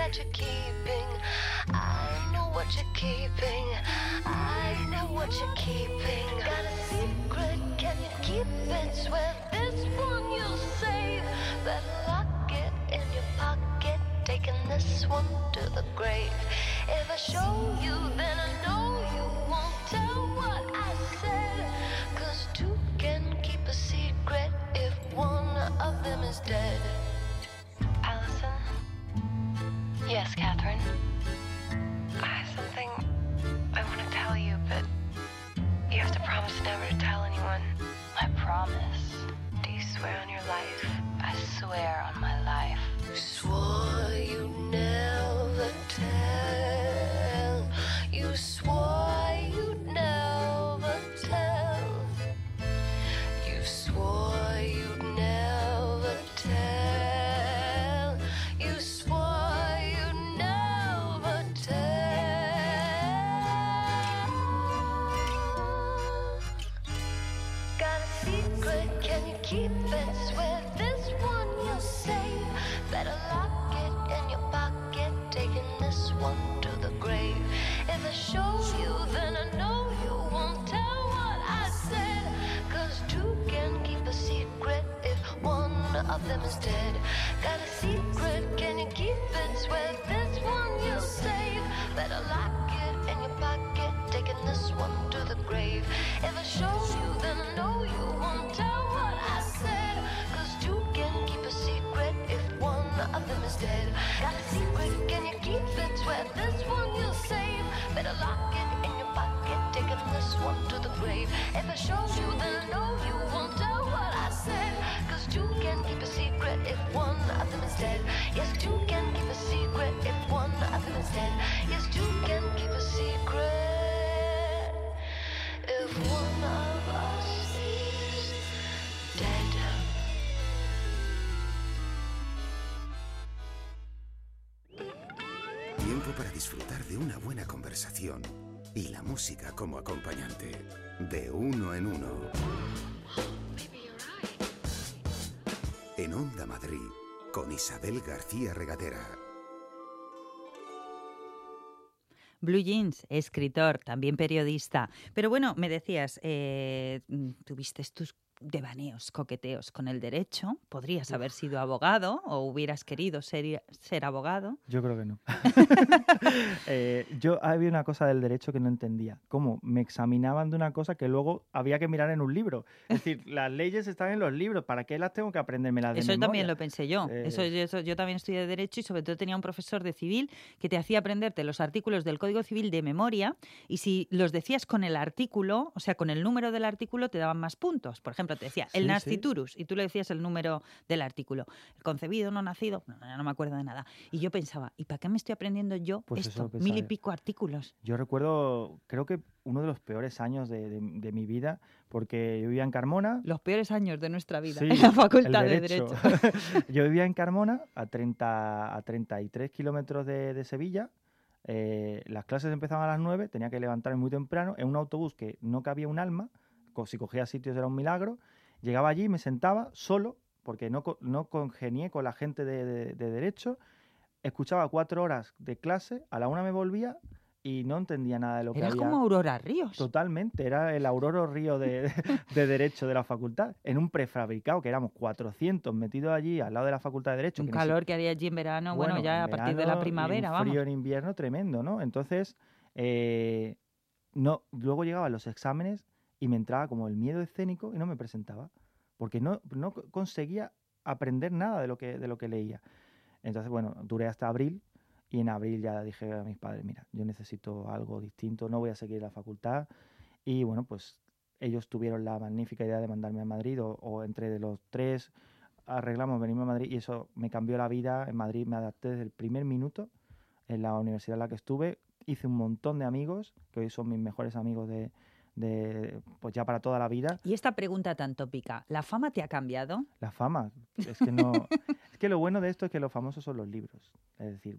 that you're keeping? I what you're keeping. I know what you're keeping. Got a secret, can you keep it? Swear this one you'll save. Better lock it in your pocket, taking this one to the grave. If I show you, then I know you won't Para disfrutar de una buena conversación y la música como acompañante. De uno en uno. En Onda Madrid, con Isabel García Regadera. Blue Jeans, escritor, también periodista. Pero bueno, me decías, eh, tuviste tus devaneos, coqueteos con el derecho. Podrías haber sido abogado o hubieras querido ser, ser abogado. Yo creo que no. Eh, yo había una cosa del derecho que no entendía. ¿Cómo? Me examinaban de una cosa que luego había que mirar en un libro. Es decir, las leyes están en los libros. ¿Para qué las tengo que aprenderme las de Eso también lo pensé yo. Eh, Eso, eso- yo también estudié Derecho y sobre todo tenía un profesor de civil que te hacía aprenderte los artículos del Código Civil de memoria y si los decías con el artículo, o sea, con el número del artículo, te daban más puntos. Por ejemplo, te decía el Sí, sí. y tú le decías el número del artículo. El concebido, no nacido, no, no, me acuerdo de nada. Y yo pensaba, ¿y para qué me estoy aprendiendo yo Pues esto? Mil y pico artículos. Yo recuerdo, creo que uno de los peores años de, de- de mi vida, porque yo vivía en Carmona. Los peores años de nuestra vida Sí, en la Facultad de Derecho. yo vivía en Carmona, a, 30, a 33 kilómetros de, de Sevilla. Eh, las clases empezaban a las 9, tenía que levantarme muy temprano en un autobús que no cabía un alma. Si cogía sitios era un milagro. Llegaba allí, me sentaba solo, porque no, no congenié con la gente de, de- de Derecho. Escuchaba cuatro horas de clase, a la una me volvía y no entendía nada de lo que había. como Aurora Ríos. Totalmente, era el Aurora Río de, de- de Derecho de la facultad, en un prefabricado que éramos 400 metidos allí al lado de la facultad de Derecho. Un que calor que haría allí en verano, bueno, bueno, ya a partir de la y primavera, un vamos. frío en invierno tremendo, ¿no? Entonces, eh, no, luego llegaban los exámenes y me entraba como el miedo escénico y no me presentaba, porque no, no co- conseguía aprender nada de lo que, de lo que leía. Entonces, bueno, duré hasta abril y en abril ya dije a mis padres, mira, yo necesito algo distinto, no voy a seguir la facultad. Y bueno, pues ellos tuvieron la magnífica idea de mandarme a Madrid o, entre de los tres arreglamos venirme a Madrid y eso me cambió la vida. En Madrid me adapté desde el primer minuto en la universidad en la que estuve. Hice un montón de amigos, que hoy son mis mejores amigos de, de pues ya para toda la vida. Y esta pregunta tan tópica, ¿la fama te ha cambiado? La fama, es que no... es que lo bueno de esto es que los famosos son los libros. Es decir,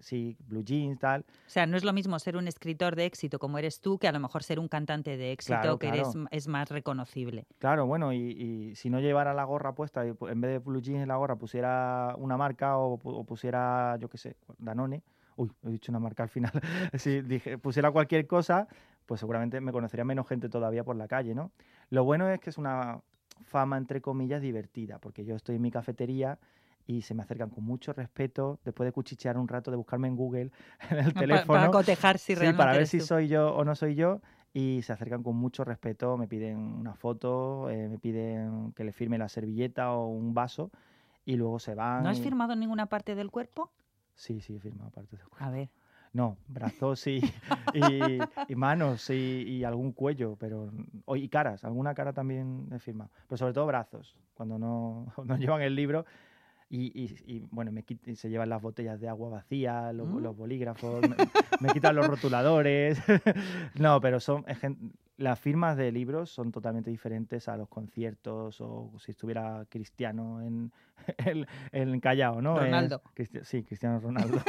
sí, Blue Jeans, tal, O sea, no es lo mismo ser un escritor de éxito como eres tú que a lo mejor ser un cantante de éxito Claro, que eres, es más reconocible. Claro, bueno, y, y si no llevara la gorra puesta, en vez de blue jeans en la gorra pusiera una marca o pusiera, yo qué sé, Danone, uy, he dicho una marca al final, si dije, pusiera cualquier cosa, pues seguramente me conocería menos gente todavía por la calle, ¿no? Lo bueno es que es una fama, entre comillas, divertida, porque yo estoy en mi cafetería y se me acercan con mucho respeto, después de cuchichear un rato, de buscarme en Google, en el teléfono. Para, cotejar si Sí, realmente para ver eres si tú. soy yo o no soy yo. Y se acercan con mucho respeto, me piden una foto, eh, me piden que le firme la servilleta o un vaso y luego se van. ¿No has y- firmado en ninguna parte del cuerpo? Sí, sí, he firmado parte del cuerpo. A ver. No, brazos y, y, y manos y, y algún cuello, pero o- y caras, alguna cara también he firmado, pero sobre todo brazos, cuando no, no llevan el libro y, y- y, bueno, me y se llevan las botellas de agua vacías, los, Mm. los bolígrafos, me, me quitan los rotuladores, no, pero son es las firmas de libros son totalmente diferentes a los conciertos o si estuviera Cristiano en el en Callao, ¿no? Es- Ronaldo. Cristi- sí, Cristiano Ronaldo.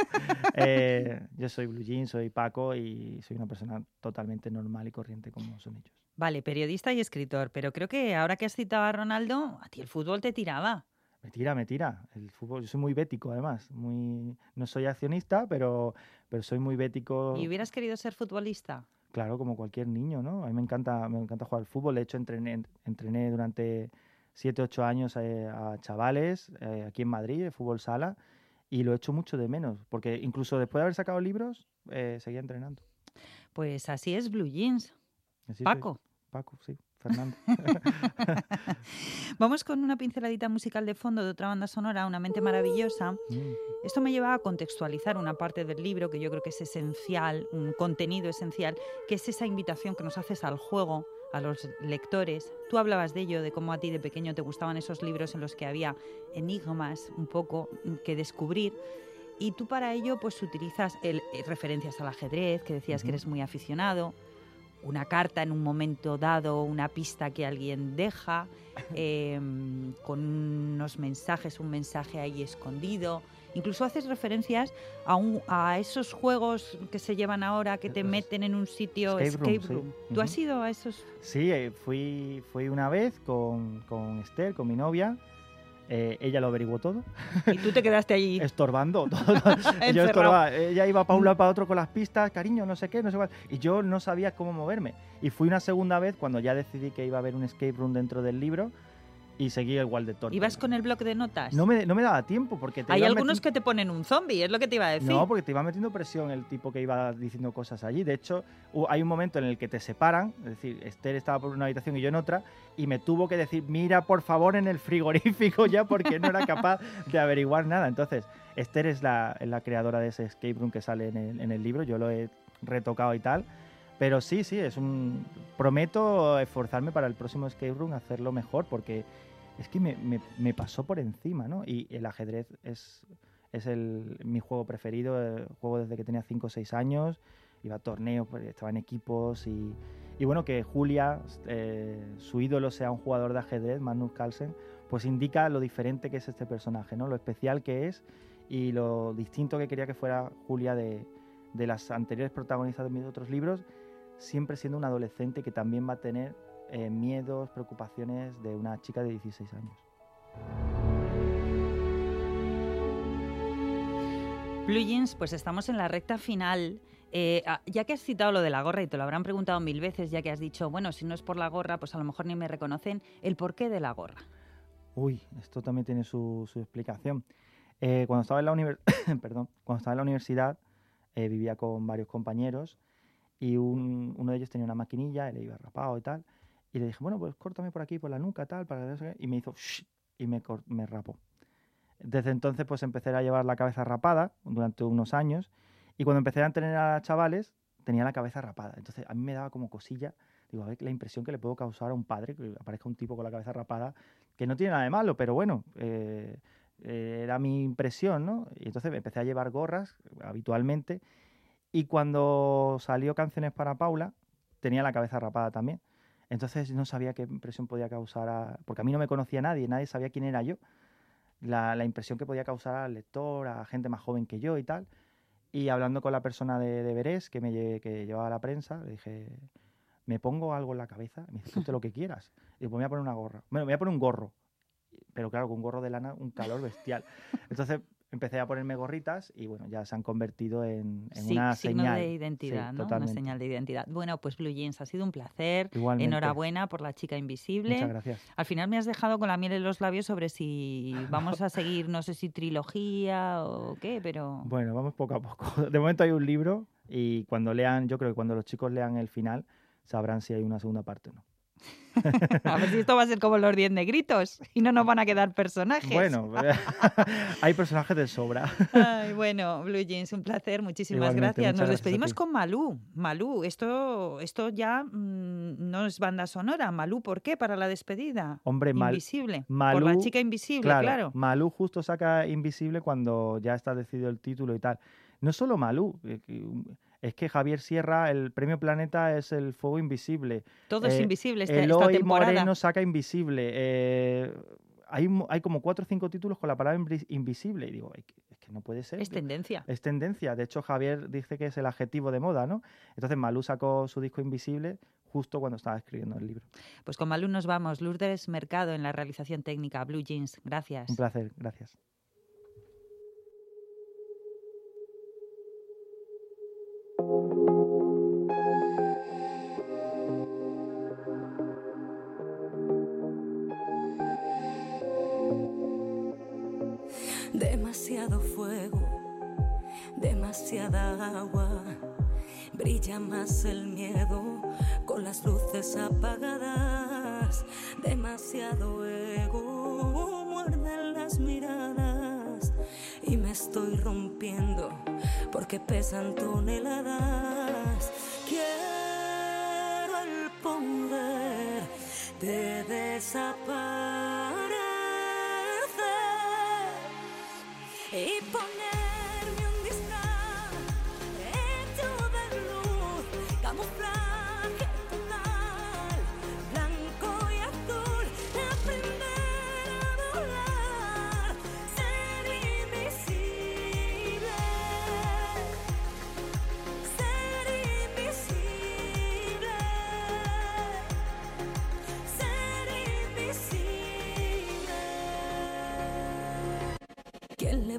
Eh, yo soy Blue Jean, soy Paco y soy una persona totalmente normal y corriente como son ellos. Vale, periodista y escritor, pero creo que ahora que has citado a Ronaldo, a ti el fútbol te tiraba. Me tira, me tira. El fútbol, yo soy muy bético además. Muy, no soy accionista, pero, pero soy muy bético. ¿Y hubieras querido ser futbolista? Claro, como cualquier niño, ¿no? A mí me encanta, me encanta jugar al fútbol. De hecho, entrené, entrené durante 7, 8 años eh, a chavales eh, aquí en Madrid, de fútbol sala, y lo he hecho mucho de menos, porque incluso después de haber sacado libros, eh, seguía entrenando. Pues así es Blue Jeans. Así soy. Paco. Paco, sí, Fernando. Vamos con una pinceladita musical de fondo de otra banda sonora, Una mente maravillosa. Mm. Esto me lleva a contextualizar una parte del libro que yo creo que es esencial, un contenido esencial, que es esa invitación que nos haces al juego, a los lectores. Tú hablabas de ello, de cómo a ti de pequeño te gustaban esos libros en los que había enigmas un poco mm, que descubrir. Y tú para ello pues utilizas el- eh, referencias al ajedrez, que decías que eres muy aficionado, una carta en un momento dado, una pista que alguien deja, em, con unos mensajes, un mensaje ahí escondido. Incluso haces referencias a, un- a esos juegos que se llevan ahora, que te Los meten en un sitio escape room, sí. ¿Tú has ido a esos? Sí, eh, fui, fui una vez con, con Esther, con mi novia. Eh, ella lo averiguó todo, Y tú te quedaste allí. estorbando todo. Yo estorbaba. Ella iba para un lado para otro con las pistas, cariño, no sé qué, no sé cuál. Y yo no sabía cómo moverme. Y fui una segunda vez cuando ya decidí que iba a haber un escape room dentro del libro y seguí igual de torpe. ¿Ibas con el bloc de notas? No me, no me daba tiempo porque te Hay algunos que te ponen un zombie, es lo que te iba a decir. No, porque te iba metiendo presión el tipo que iba diciendo cosas allí. De hecho, hay un momento en el que te separan, es decir, Esther estaba por una habitación y yo en otra, y me tuvo que decir, mira por favor en el frigorífico ya, porque no era capaz de averiguar nada. Entonces, Esther es la, la creadora de ese escape room que sale en el, en el libro, yo lo he retocado y tal. Pero sí, sí, es un. Prometo esforzarme para el próximo escape room hacerlo mejor, porque es que me, me- me pasó por encima, ¿no? Y el ajedrez es, es el, mi juego preferido, eh, juego desde que tenía 5 o 6 años, iba a torneos, pues, estaba en equipos y, y bueno, que Julia, eh, su ídolo sea un jugador de ajedrez, Magnus Carlsen, pues indica lo diferente que es este personaje, ¿no? Lo especial que es y lo distinto que quería que fuera Julia de, de las anteriores protagonistas de mis otros libros, siempre siendo una adolescente que también va a tener eh, miedos, preocupaciones de una chica de 16 años. Blue Jeans, pues estamos en la recta final. Eh, ah, ya que has citado lo de la gorra y te lo habrán preguntado mil veces, ya que has dicho, bueno, si no es por la gorra, pues a lo mejor ni me reconocen, el porqué de la gorra. Uy, esto también tiene su, su explicación. Eh, cuando, estaba en la Perdón, cuando estaba en la universidad eh, vivía con varios compañeros y un- uno de ellos tenía una maquinilla, le iba rapado y tal. Y le dije, bueno, pues córtame por aquí, por la nuca, tal, para que no sé qué", Y me hizo "Shh", y me, me rapó. Desde entonces pues empecé a llevar la cabeza rapada durante unos años y cuando empecé a entrenar a chavales tenía la cabeza rapada. Entonces a mí me daba como cosilla, digo, a ver la impresión que le puedo causar a un padre que aparezca un tipo con la cabeza rapada, que no tiene nada de malo, pero bueno, eh, eh, era mi impresión, ¿no? Y entonces empecé a llevar gorras habitualmente y cuando salió Canciones para Paula tenía la cabeza rapada también. Entonces no sabía qué impresión podía causar, a- porque a mí no me conocía nadie, nadie sabía quién era yo la, impresión que podía causar al lector, a gente más joven que yo y tal. Y hablando con la persona de, de Berés, que me lle- que llevaba la prensa, le dije, ¿me pongo algo en la cabeza? Me dice, ponte lo que quieras. Y me voy a poner una gorra. Bueno, me voy a poner un gorro. Pero claro, con un gorro de lana, un calor bestial. Entonces empecé a ponerme gorritas y bueno, ya se han convertido en, en Sí, una signo señal. de identidad, Sí, ¿no? Una señal de identidad. Bueno, pues Blue Jeans, ha sido un placer. Igualmente. Enhorabuena por la chica invisible. Muchas gracias. Al final me has dejado con la miel en los labios sobre si vamos a seguir, no sé si trilogía o qué, pero... Bueno, vamos poco a poco. De momento hay un libro y cuando lean, yo creo que cuando los chicos lean el final, sabrán si hay una segunda parte o no. A ver si esto va a ser como los 10 negritos y no nos van a quedar personajes. Bueno, hay personajes de sobra. Ay, bueno, Blue Jeans, un placer, muchísimas Igualmente, gracias. Nos despedimos con Malú. Malú, esto, esto ya mm, no es banda sonora. Malú, ¿por qué? Para la despedida. Hombre, Mal- Invisible. Por la Malú, chica invisible, claro, claro. Malú justo saca Invisible cuando ya está decidido el título y tal. No solo Malú, eh, es que Javier Sierra, el premio Planeta es el fuego invisible. Todo es eh, invisible esta, esta Eloy temporada. Moreno saca Invisible. eh, hay, hay como cuatro o cinco títulos con la palabra invi- invisible. Y digo, "Ay, que- es que no puede ser. Es tendencia. Es tendencia. De hecho, Javier dice que es el adjetivo de moda, ¿no? Entonces Malú sacó su disco Invisible justo cuando estaba escribiendo el libro. Pues con Malú nos vamos. Lourdes Mercado en la realización técnica. Blue Jeans, gracias. Un placer, gracias. Agua. Brilla más el miedo con las luces apagadas. Demasiado ego, muerden las miradas. Y me estoy rompiendo porque pesan toneladas. Quiero el poder de desaparecer y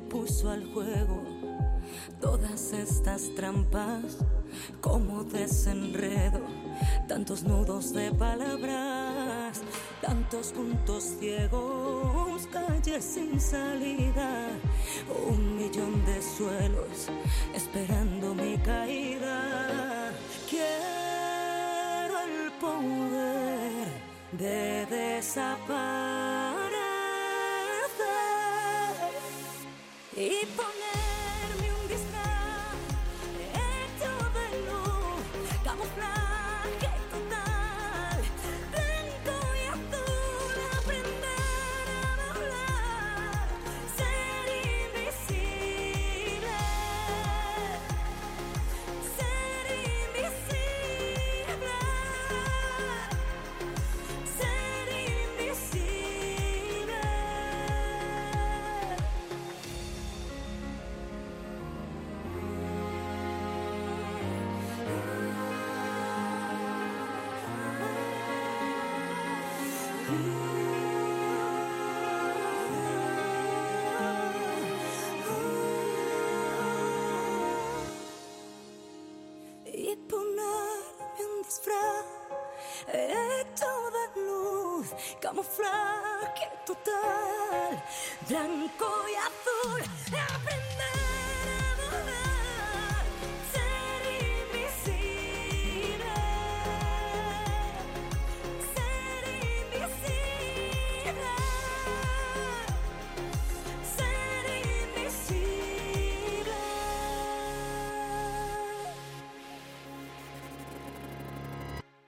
puso al juego todas estas trampas como desenredo, tantos nudos de palabras, tantos puntos ciegos, calles sin salida, un millón de suelos esperando mi caída. Quiero el poder de desaparecer y